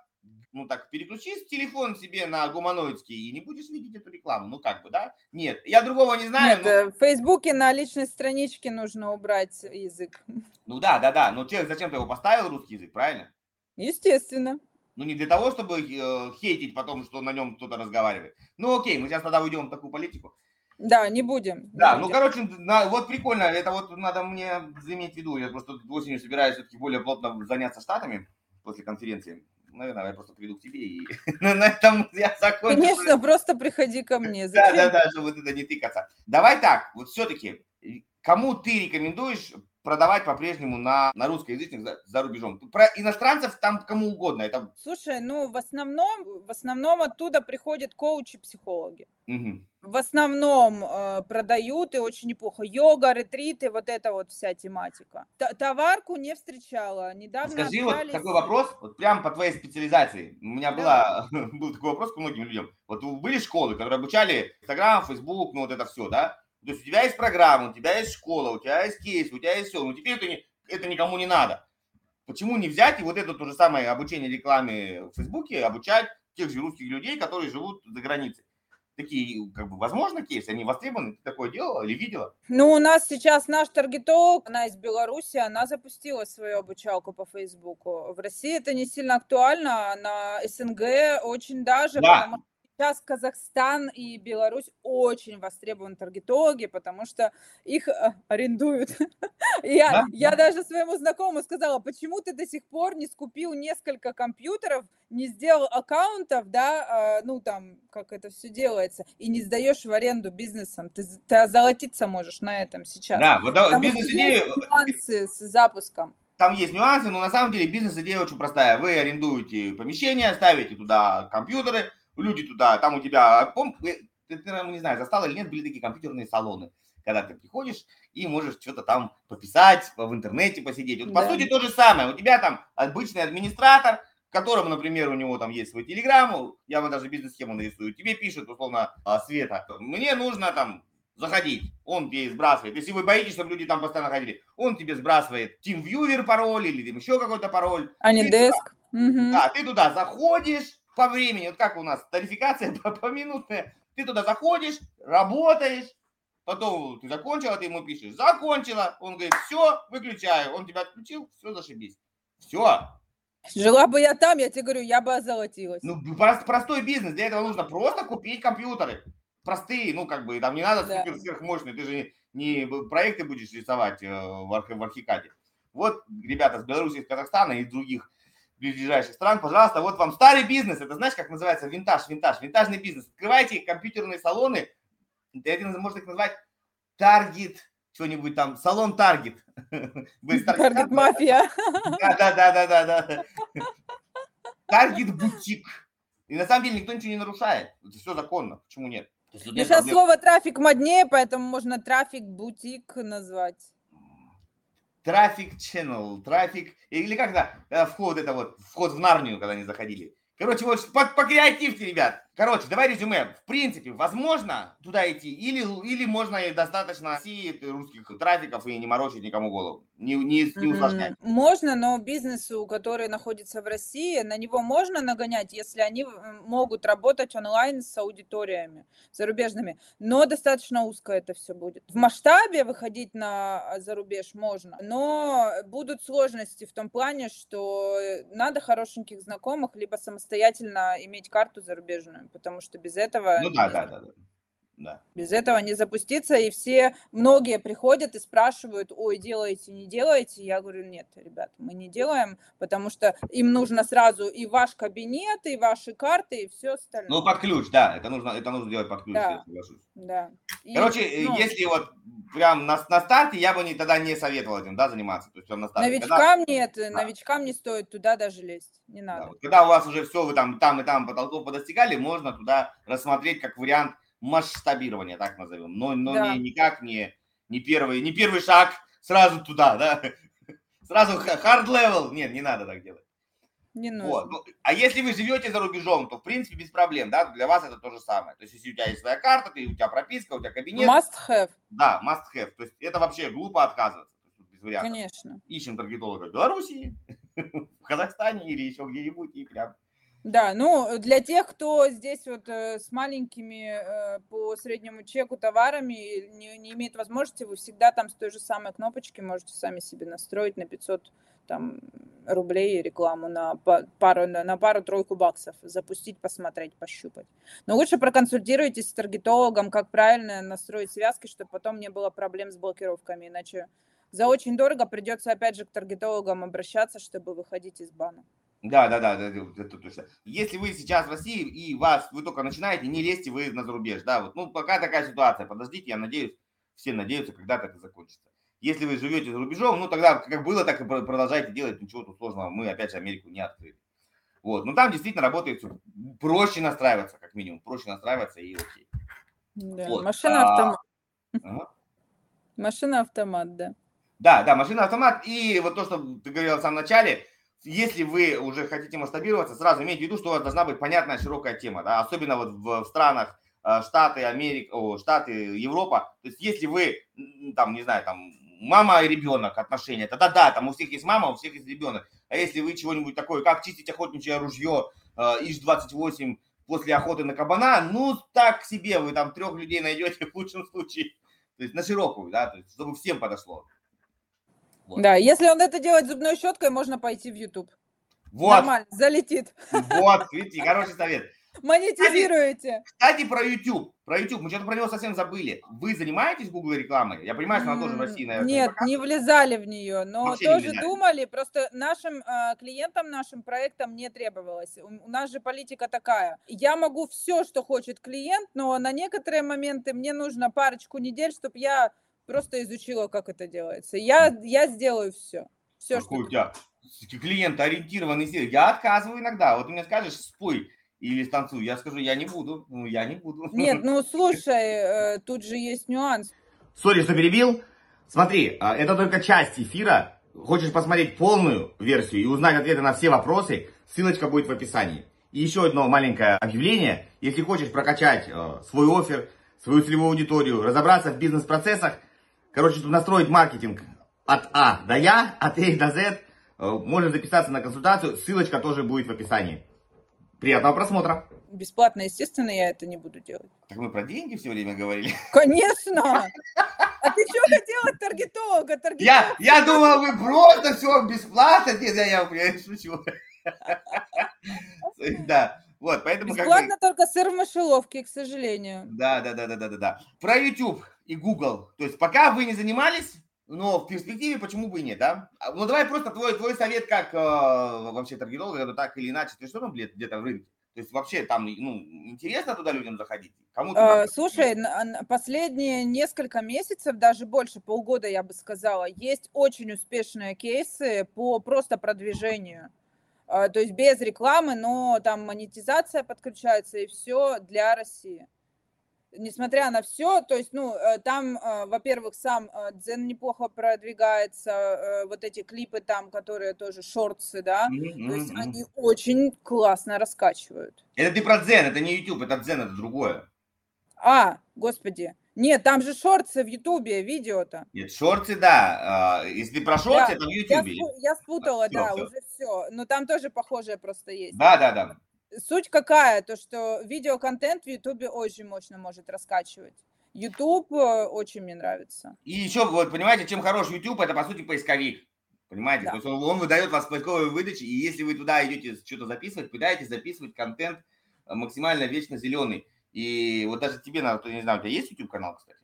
ну так, переключи телефон себе на гуманоидский и не будешь видеть эту рекламу. Ну как бы, да? Нет, я другого не знаю. Нет, но... Э, в Фейсбуке на личной страничке нужно убрать язык. Ну да, да, да, но человек зачем ты его поставил, русский язык, правильно? Естественно. Ну не для того, чтобы э, хейтить потом, что на нем кто-то разговаривает. Ну окей, мы сейчас тогда уйдем в такую политику. Да, не будем. Да, не ну, короче, на, вот прикольно, это вот надо мне иметь в виду. Я просто осенью собираюсь все-таки более плотно заняться штатами после конференции наверное, я просто приду к тебе и на этом я закончу. Конечно, просто приходи ко мне. Да, да, да, чтобы это не тыкаться. Давай так, вот все-таки, кому ты рекомендуешь продавать по-прежнему на, на русскоязычных за, за рубежом. Про иностранцев там кому угодно. Это... Слушай, ну в основном, в основном оттуда приходят коучи, психологи. Угу. В основном э, продают и очень неплохо. Йога, ретриты, вот эта вот вся тематика. Т товарку не встречала. Недавно Скажи общались... вот такой вопрос, вот прям по твоей специализации. У меня была, был такой вопрос к многим людям. Вот были школы, которые обучали Инстаграм, Фейсбук, ну вот это все, да? То есть у тебя есть программа, у тебя есть школа, у тебя есть кейс, у тебя есть все. Но теперь это, не, это никому не надо. Почему не взять и вот это то же самое обучение рекламе в Фейсбуке обучать тех же русских людей, которые живут за границей? Такие, как бы, возможно, кейсы, они востребованы? Ты такое делала или видела? Ну, у нас сейчас наш таргетолог, она из Беларуси, она запустила свою обучалку по Фейсбуку. В России это не сильно актуально, а на СНГ очень даже, да. потому сейчас Казахстан и Беларусь очень востребованы таргетологи, потому что их э, арендуют. я, да? я даже своему знакомому сказала, почему ты до сих пор не скупил несколько компьютеров, не сделал аккаунтов, да, э, ну там, как это все делается, и не сдаешь в аренду бизнесом. Ты, ты озолотиться можешь на этом сейчас. Да, вот да, бизнес-идея... Нюансы с запуском там есть нюансы, но на самом деле бизнес-идея очень простая. Вы арендуете помещение, ставите туда компьютеры, люди туда, там у тебя, пом, ты, ты, не знаю, застал или нет, были такие компьютерные салоны, когда ты приходишь и можешь что-то там пописать, в интернете посидеть. Вот, да. По сути, то же самое. У тебя там обычный администратор, которому, например, у него там есть свой телеграм, я вот даже бизнес-схему нарисую, тебе пишет, условно, а, Света, мне нужно там заходить, он тебе сбрасывает. Если вы боитесь, чтобы люди там постоянно ходили, он тебе сбрасывает TeamViewer пароль или еще какой-то пароль. А не деск. Угу. Да, ты туда заходишь, по времени, вот как у нас тарификация по, поминутная, ты туда заходишь, работаешь, потом ты закончила, ты ему пишешь, закончила, он говорит, все, выключаю, он тебя отключил, все, зашибись. Все. Жила бы я там, я тебе говорю, я бы озолотилась. Ну, прост, простой бизнес, для этого нужно просто купить компьютеры. Простые, ну, как бы, там не надо да. супер сверхмощные, ты же не, не проекты будешь рисовать э, в, арх, в архикаде. Вот ребята с Беларуси, из Казахстана и других ближайших стран, пожалуйста, вот вам старый бизнес, это знаешь, как называется, винтаж, винтаж, винтажный бизнес. Открывайте компьютерные салоны, это можно их назвать таргет, что-нибудь там, салон таргет. Таргет мафия. Да, да, да, да, да. Таргет бутик. И на самом деле никто ничего не нарушает. Это все законно. Почему нет? Сейчас слово трафик моднее, поэтому можно трафик бутик назвать трафик channel, трафик, или э, вход, это вот, вход в Нарнию, когда они заходили. Короче, вот по покреативьте, ребят. Короче, давай резюме. В принципе, возможно туда идти, или, или можно и достаточно России русских трафиков и не морочить никому голову, не, не, не усложнять. Можно, но бизнесу, который находится в России, на него можно нагонять, если они могут работать онлайн с аудиториями зарубежными, но достаточно узко это все будет. В масштабе выходить на а, зарубеж можно, но будут сложности в том плане, что надо хорошеньких знакомых, либо самостоятельно иметь карту зарубежную потому что без этого... Ну да, да, да, да. Да. Без этого не запуститься, и все, многие приходят и спрашивают, ой, делаете, не делаете? Я говорю, нет, ребят, мы не делаем, потому что им нужно сразу и ваш кабинет, и ваши карты, и все остальное. Ну, под ключ, да, это нужно, это нужно делать под ключ, да. я соглашусь. Да. Короче, и, ну, если вот прям на, на старте, я бы не, тогда не советовал этим, да, заниматься. То есть прям на старте. Новичкам когда... нет, да. новичкам не стоит туда даже лезть, не надо. Да, вот, когда у вас уже все, вы там, там и там потолков подостигали, можно туда рассмотреть как вариант масштабирования, так назовем. Но, но да. не, никак не, не, первый, не первый шаг сразу туда, да. Сразу hard level. Нет, не надо так делать. Не нужно. Вот. Ну, а если вы живете за рубежом, то в принципе без проблем, да, для вас это то же самое. То есть если у тебя есть своя карта, ты, у тебя прописка, у тебя кабинет. Must have. Да, must have. То есть это вообще глупо отказываться. Без вариантов. Конечно. Ищем таргетолога в Белоруссии, в Казахстане или еще где-нибудь и прям да, ну для тех, кто здесь вот э, с маленькими э, по среднему чеку товарами не, не имеет возможности, вы всегда там с той же самой кнопочки можете сами себе настроить на 500 там, рублей рекламу на пару, на пару-тройку баксов, запустить, посмотреть, пощупать. Но лучше проконсультируйтесь с таргетологом, как правильно настроить связки, чтобы потом не было проблем с блокировками, иначе за очень дорого придется опять же к таргетологам обращаться, чтобы выходить из бана. Да, да, да, это, это точно. Если вы сейчас в России и вас, вы только начинаете, не лезьте вы на зарубеж, да, вот, ну, пока такая ситуация, подождите, я надеюсь, все надеются, когда-то это закончится. Если вы живете за рубежом, ну, тогда как было, так и продолжайте делать, ничего тут сложного, мы, опять же, Америку не открыли. Вот, но там действительно работает все, проще настраиваться, как минимум, проще настраиваться и окей. Да, вот. машина-автомат. А... Ага. Машина-автомат, да. Да, да, машина-автомат, и вот то, что ты говорил в самом начале, если вы уже хотите масштабироваться, сразу имейте в виду, что у вас должна быть понятная широкая тема, да, особенно вот в, странах э, Штаты, Америка, о, Штаты, Европа. То есть если вы, там, не знаю, там, мама и ребенок отношения, тогда да, там у всех есть мама, у всех есть ребенок. А если вы чего-нибудь такое, как чистить охотничье ружье э, ИЖ-28 после охоты на кабана, ну, так себе, вы там трех людей найдете в лучшем случае. То есть на широкую, да, то есть чтобы всем подошло. Вот. Да, если он это делает зубной щеткой, можно пойти в YouTube. Вот. Нормально, залетит. Вот, видите, хороший совет. Монетизируете. Кстати, про YouTube. Про YouTube. Мы что-то про него совсем забыли. Вы занимаетесь Google рекламой? Я понимаю, что она тоже в России, наверное. Нет, не влезали в нее, но Вообще тоже думали. Просто нашим э, клиентам, нашим проектам не требовалось. У, у нас же политика такая. Я могу все, что хочет клиент, но на некоторые моменты мне нужно парочку недель, чтобы я просто изучила, как это делается. Я, я сделаю все. все Какой что у тебя клиент ориентированный Я отказываю иногда. Вот ты мне скажешь, спой или станцуй. Я скажу, я не буду. Ну, я не буду. Нет, ну слушай, э, тут же есть нюанс. Сори, что перебил. Смотри, а, это только часть эфира. Хочешь посмотреть полную версию и узнать ответы на все вопросы, ссылочка будет в описании. И еще одно маленькое объявление. Если хочешь прокачать э, свой офер, свою целевую аудиторию, разобраться в бизнес-процессах, Короче, чтобы настроить маркетинг от А до Я, от А до З, э, можно записаться на консультацию. Ссылочка тоже будет в описании. Приятного просмотра. Бесплатно, естественно, я это не буду делать. Так мы про деньги все время говорили. Конечно! А ты что хотела от таргетолога? Я, я думал, вы просто все бесплатно. Нет, я, я, я шучу. Да. Вот, поэтому Бесплатно как бы... только сыр в мышеловке, к сожалению. Да, да, да, да, да, да, да. Про YouTube и Google. То есть пока вы не занимались, но в перспективе почему бы и нет, да? А, ну давай просто твой, твой совет как э, вообще таргетолога, так или иначе, ты что там где-то в рынке? То есть вообще там ну, интересно туда людям заходить? Кому э, слушай, последние несколько месяцев, даже больше, полгода, я бы сказала, есть очень успешные кейсы по просто продвижению. Э, то есть без рекламы, но там монетизация подключается и все для России. несмотря на все, то есть, ну, э, там, э, во-первых, сам э, Дзен неплохо продвигается, вот эти клипы там, которые тоже шортсы, да, mm-hmm. то есть они очень классно раскачивают. Это ты про Дзен, это не YouTube, это Дзен, это другое. А, господи. Нет, там же шорты в Ютубе, видео-то. Нет, шорты, да. А, если про шорты, это в Ютубе. Я, я спутала, все, да, все. уже все. Но там тоже похожее просто есть. Да, да, да. Суть какая? То, что видеоконтент в Ютубе очень мощно может раскачивать. YouTube э, очень мне нравится. И еще, вот, понимаете, чем хорош YouTube, это, по сути, поисковик. Понимаете? Да. То есть он, он выдает вас поисковые выдачи, и если вы туда идете что-то записывать, пытаетесь записывать контент э, максимально вечно зеленый. И вот даже тебе, надо, не знаю, у тебя есть YouTube-канал, кстати?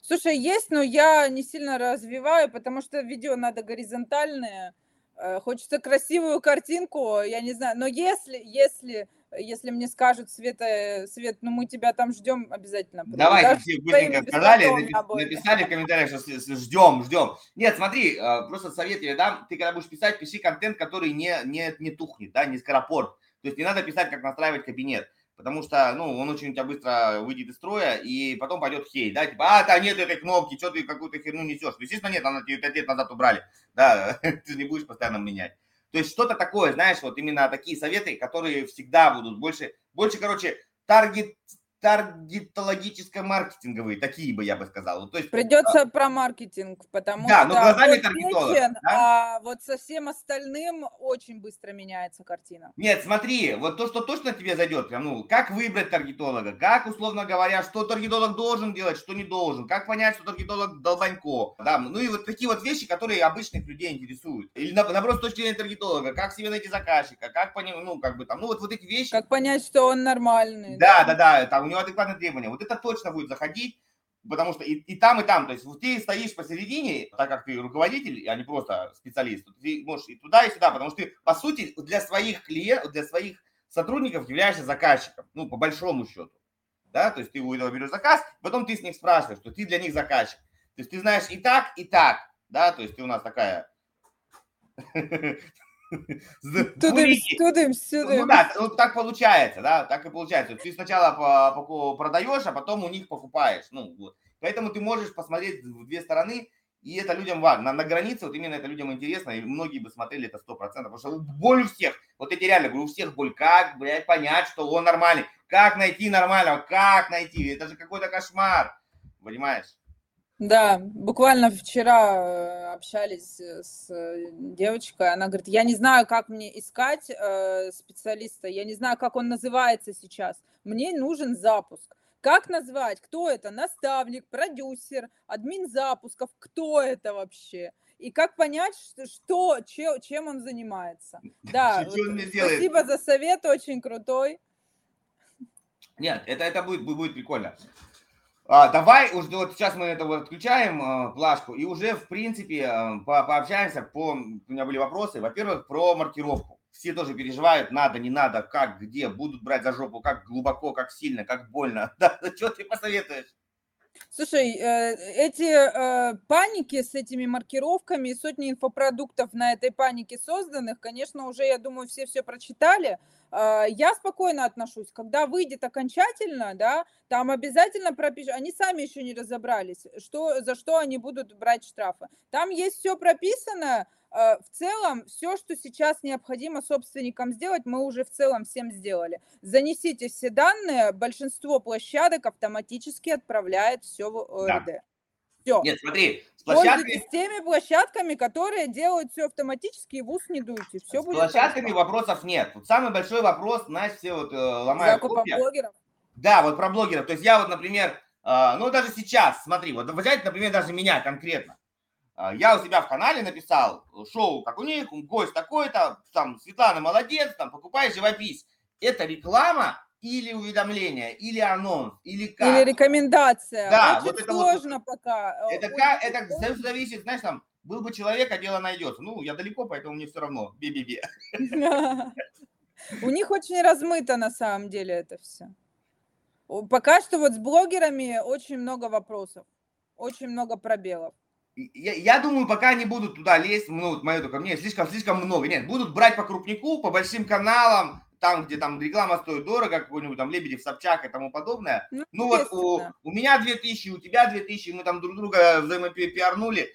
Слушай, есть, но я не сильно развиваю, потому что видео надо горизонтальное. Э, хочется красивую картинку, я не знаю. Но если, если, если мне скажут, Света, Свет, ну мы тебя там ждем обязательно. Давайте, все быстренько сказали, написали в комментариях, что ждем, ждем. Нет, смотри, э, просто совет тебе дам. Ты когда будешь писать, пиши контент, который не, не, не тухнет, да, не скоропорт. То есть не надо писать, как настраивать кабинет потому что, ну, он очень у тебя быстро выйдет из строя, и потом пойдет хей, да, типа, а, да нет этой кнопки, что ты какую-то херню несешь. Естественно, нет, она тебе 5 лет назад убрали, да, ты не будешь постоянно менять. То есть что-то такое, знаешь, вот именно такие советы, которые всегда будут больше, больше, короче, таргет таргетологическо-маркетинговые, такие бы я бы сказал. То есть, Придется а, про маркетинг, потому да, что но глазами таргетолога. Да? А вот со всем остальным очень быстро меняется картина. Нет, смотри, вот то, что точно тебе зайдет, прям, ну, как выбрать таргетолога, как, условно говоря, что таргетолог должен делать, что не должен, как понять, что таргетолог долбанько, да, ну и вот такие вот вещи, которые обычных людей интересуют. Или, наоборот, с точки зрения таргетолога, как себе найти заказчика, как ну, как бы там, ну, вот, вот эти вещи. Как понять, что он нормальный. Да, да, да, да там него адекватные требования. Вот это точно будет заходить, потому что и, и там, и там, то есть ты стоишь посередине, так как ты руководитель, а не просто специалист, ты можешь и туда, и сюда, потому что ты, по сути, для своих клиентов, для своих сотрудников являешься заказчиком, ну, по большому счету. Да, то есть ты у этого берешь заказ, потом ты с них спрашиваешь, что ты для них заказчик. То есть ты знаешь и так, и так, да, то есть ты у нас такая Тудым, сюдым. Ну да, вот так получается, да, так и получается. Ты сначала продаешь, а потом у них покупаешь. Ну, вот. Поэтому ты можешь посмотреть в две стороны, и это людям важно. На, на границе вот именно это людям интересно, и многие бы смотрели это сто процентов, потому что боль у всех, вот эти реально, говорю, у всех боль, как, блядь, понять, что он нормальный, как найти нормального, как найти, это же какой-то кошмар, понимаешь? Да, буквально вчера э, общались с э, девочкой, она говорит, я не знаю, как мне искать э, специалиста, я не знаю, как он называется сейчас, мне нужен запуск. Как назвать, кто это, наставник, продюсер, админ запусков, кто это вообще? И как понять, что, что чем, он занимается? Да, вот, спасибо за совет, очень крутой. Нет, это, это будет, будет прикольно. А, давай уже вот сейчас мы это вот отключаем а, плашку и уже в принципе а, по, пообщаемся по у меня были вопросы. Во-первых, про маркировку. Все тоже переживают, надо, не надо, как, где, будут брать за жопу, как глубоко, как сильно, как больно. Да, что ты посоветуешь? Слушай, э, эти э, паники с этими маркировками, сотни инфопродуктов на этой панике созданных, конечно, уже, я думаю, все все прочитали. Э, я спокойно отношусь. Когда выйдет окончательно, да, там обязательно пропишут. Они сами еще не разобрались, что, за что они будут брать штрафы. Там есть все прописано, в целом, все, что сейчас необходимо собственникам сделать, мы уже в целом всем сделали. Занесите все данные, большинство площадок автоматически отправляет все в ОРД. Да. Все. Нет, смотри, с площадками... с теми площадками, которые делают все автоматически, и в ус не дуйте. Все с будет площадками хорошо. вопросов нет. Вот самый большой вопрос, знаешь, все вот э, ломают Закупа блогеров? Да, вот про блогеров. То есть я вот, например, э, ну даже сейчас, смотри, вот взять, например, даже меня конкретно. А, я у себя в канале написал шоу, как у них, гость такой-то, там, Светлана молодец, там, покупай живопись. Это реклама или уведомление, или анонс, или как? Или рекомендация. Да, Очень вот это сложно вот, пока. Это, как, это сложно. зависит, знаешь, там, был бы человек, а дело найдется. Ну, я далеко, поэтому мне все равно. Би-би-би. У них очень размыто на самом деле это все. Пока что вот с блогерами очень много вопросов, очень много пробелов я, я думаю, пока они будут туда лезть, ну, вот мое только мнение, слишком, слишком много. Нет, будут брать по крупнику, по большим каналам, там, где там реклама стоит дорого, какой-нибудь там Лебедев, Собчак и тому подобное. Ну, ну вот у, у меня 2000, у тебя 2000, мы там друг друга взаимопиарнули.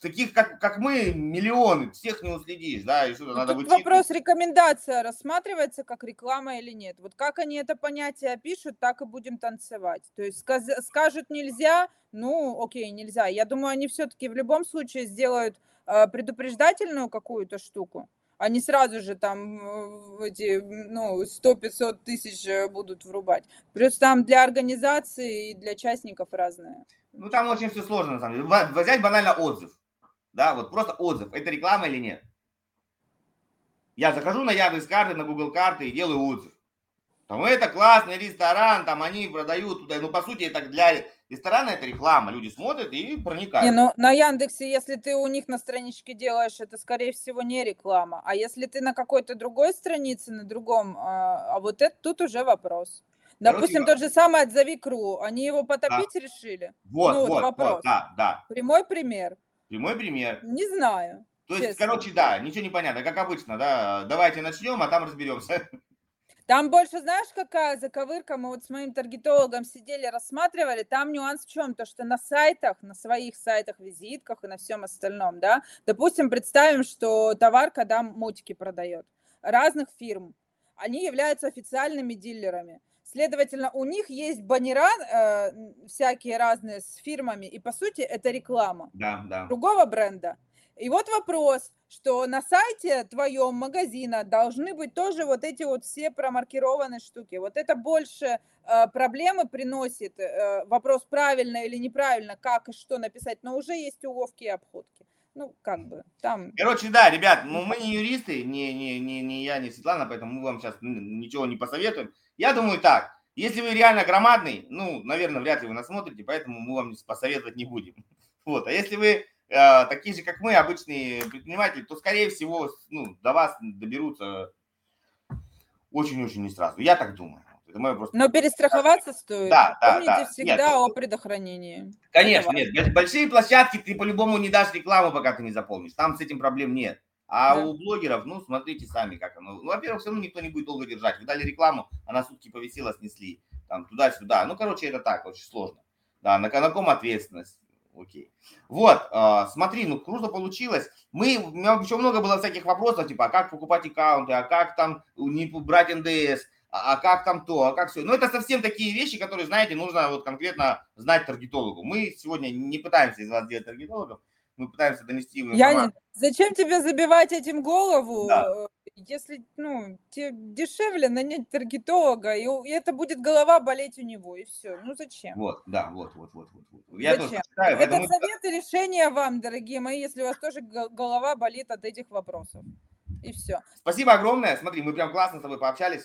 Таких, как, как мы, миллионы, всех не уследишь, да, и что-то ну, надо вычитывать. Вопрос, рекомендация рассматривается как реклама или нет. Вот как они это понятие опишут, так и будем танцевать. То есть сказ, скажут нельзя, ну, окей, нельзя. Я думаю, они все-таки в любом случае сделают э, предупреждательную какую-то штуку они сразу же там эти, ну, 100-500 тысяч э, будут врубать. Плюс там для организации и для частников разное. Ну, там очень все сложно, на самом деле. Взять банально отзыв. Да, вот просто отзыв. Это реклама или нет? Я захожу на Яндекс карты, на Google карты и делаю отзыв. Там это классный ресторан, там они продают туда. Ну, по сути, это для ресторана это реклама. Люди смотрят и проникают. Не, ну, на Яндексе, если ты у них на страничке делаешь, это, скорее всего, не реклама. А если ты на какой-то другой странице, на другом, а, а вот это тут уже вопрос. Допустим, тот же самый «Отзови КРУ». Они его потопить да. решили? Вот, ну, вот, вопрос. вот, да, да. Прямой пример. Прямой пример. Не знаю. То есть, честно. короче, да, ничего не понятно, как обычно, да. Давайте начнем, а там разберемся. Там больше, знаешь, какая заковырка? Мы вот с моим таргетологом сидели, рассматривали. Там нюанс в чем? То, что на сайтах, на своих сайтах, визитках и на всем остальном, да, допустим, представим, что товар, когда мутики продает, разных фирм, они являются официальными дилерами. Следовательно, у них есть баннера э, всякие разные с фирмами, и по сути это реклама да, да. другого бренда. И вот вопрос, что на сайте твоем магазина должны быть тоже вот эти вот все промаркированные штуки. Вот это больше э, проблемы приносит, э, вопрос правильно или неправильно, как и что написать, но уже есть уловки и обходки. Ну, как бы, там... Короче, да, ребят, ну, мы не юристы, не, не, не, не я, не Светлана, поэтому мы вам сейчас ничего не посоветуем. Я думаю так, если вы реально громадный, ну, наверное, вряд ли вы нас смотрите, поэтому мы вам посоветовать не будем. Вот, а если вы Э, такие же, как мы, обычные предприниматели, то, скорее всего, ну, до вас доберутся очень-очень не сразу. Я так думаю. Это мое просто... Но перестраховаться стоит. Да, да, Помните да. всегда нет, о предохранении. Конечно, нет. Большие площадки ты по-любому не дашь рекламу, пока ты не заполнишь. Там с этим проблем нет. А да. у блогеров, ну, смотрите сами, как оно. Ну, во-первых, все равно никто не будет долго держать. Вы дали рекламу, она сутки повисела, снесли. Там туда-сюда. Ну, короче, это так, очень сложно. Да, на, на ком ответственность? окей. Вот, э, смотри, ну круто получилось. Мы, у меня еще много было всяких вопросов, типа, а как покупать аккаунты, а как там не брать НДС, а, а как там то, а как все. Ну, это совсем такие вещи, которые, знаете, нужно вот конкретно знать таргетологу. Мы сегодня не пытаемся из вас делать таргетологов, мы пытаемся донести его Я не... Зачем тебе забивать этим голову, да. если ну, тебе дешевле нанять таргетолога, и, это будет голова болеть у него, и все. Ну зачем? Вот, да, вот, вот, вот. вот. Я зачем? тоже считаю, это поэтому... совет и решение вам, дорогие мои, если у вас тоже голова болит от этих вопросов. И все. Спасибо огромное. Смотри, мы прям классно с тобой пообщались.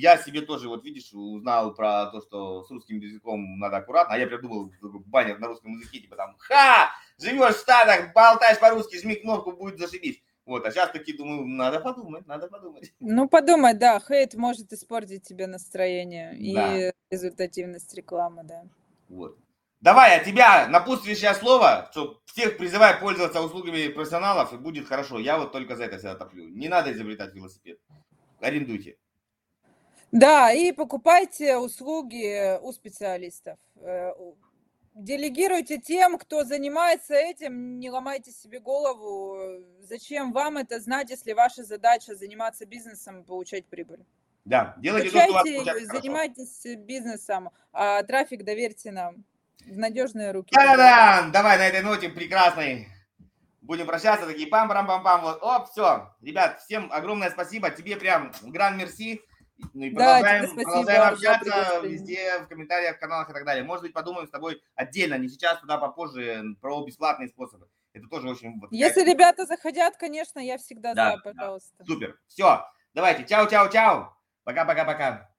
Я себе тоже, вот видишь, узнал про то, что с русским языком надо аккуратно. А я придумал баннер на русском языке, типа там, ха, живешь в Штатах, болтаешь по-русски, жми кнопку, будет зашибись. Вот, а сейчас такие думаю, надо подумать, надо подумать. Ну, подумай, да, хейт может испортить тебе настроение да. и результативность рекламы, да. Вот. Давай, от тебя напутствующее слово, что всех призывай пользоваться услугами профессионалов, и будет хорошо. Я вот только за это всегда топлю. Не надо изобретать велосипед. Арендуйте. Да, и покупайте услуги у специалистов. Делегируйте тем, кто занимается этим, не ломайте себе голову. Зачем вам это знать, если ваша задача заниматься бизнесом и получать прибыль? Да, делайте то, что Занимайтесь бизнесом, а трафик доверьте нам в надежные руки. Да-да-да, давай на этой ноте прекрасной будем прощаться, такие пам-пам-пам-пам, вот, оп, все. Ребят, всем огромное спасибо, тебе прям гран мерси. Ну и продолжаем, спасибо, продолжаем общаться везде, в комментариях, в каналах и так далее. Может быть, подумаем с тобой отдельно, не сейчас, туда попозже, про бесплатные способы. Это тоже очень... Вот, Если ребята захотят, конечно, я всегда да, за, пожалуйста. Да. Супер. Все, давайте, чао-чао-чао. Пока-пока-пока.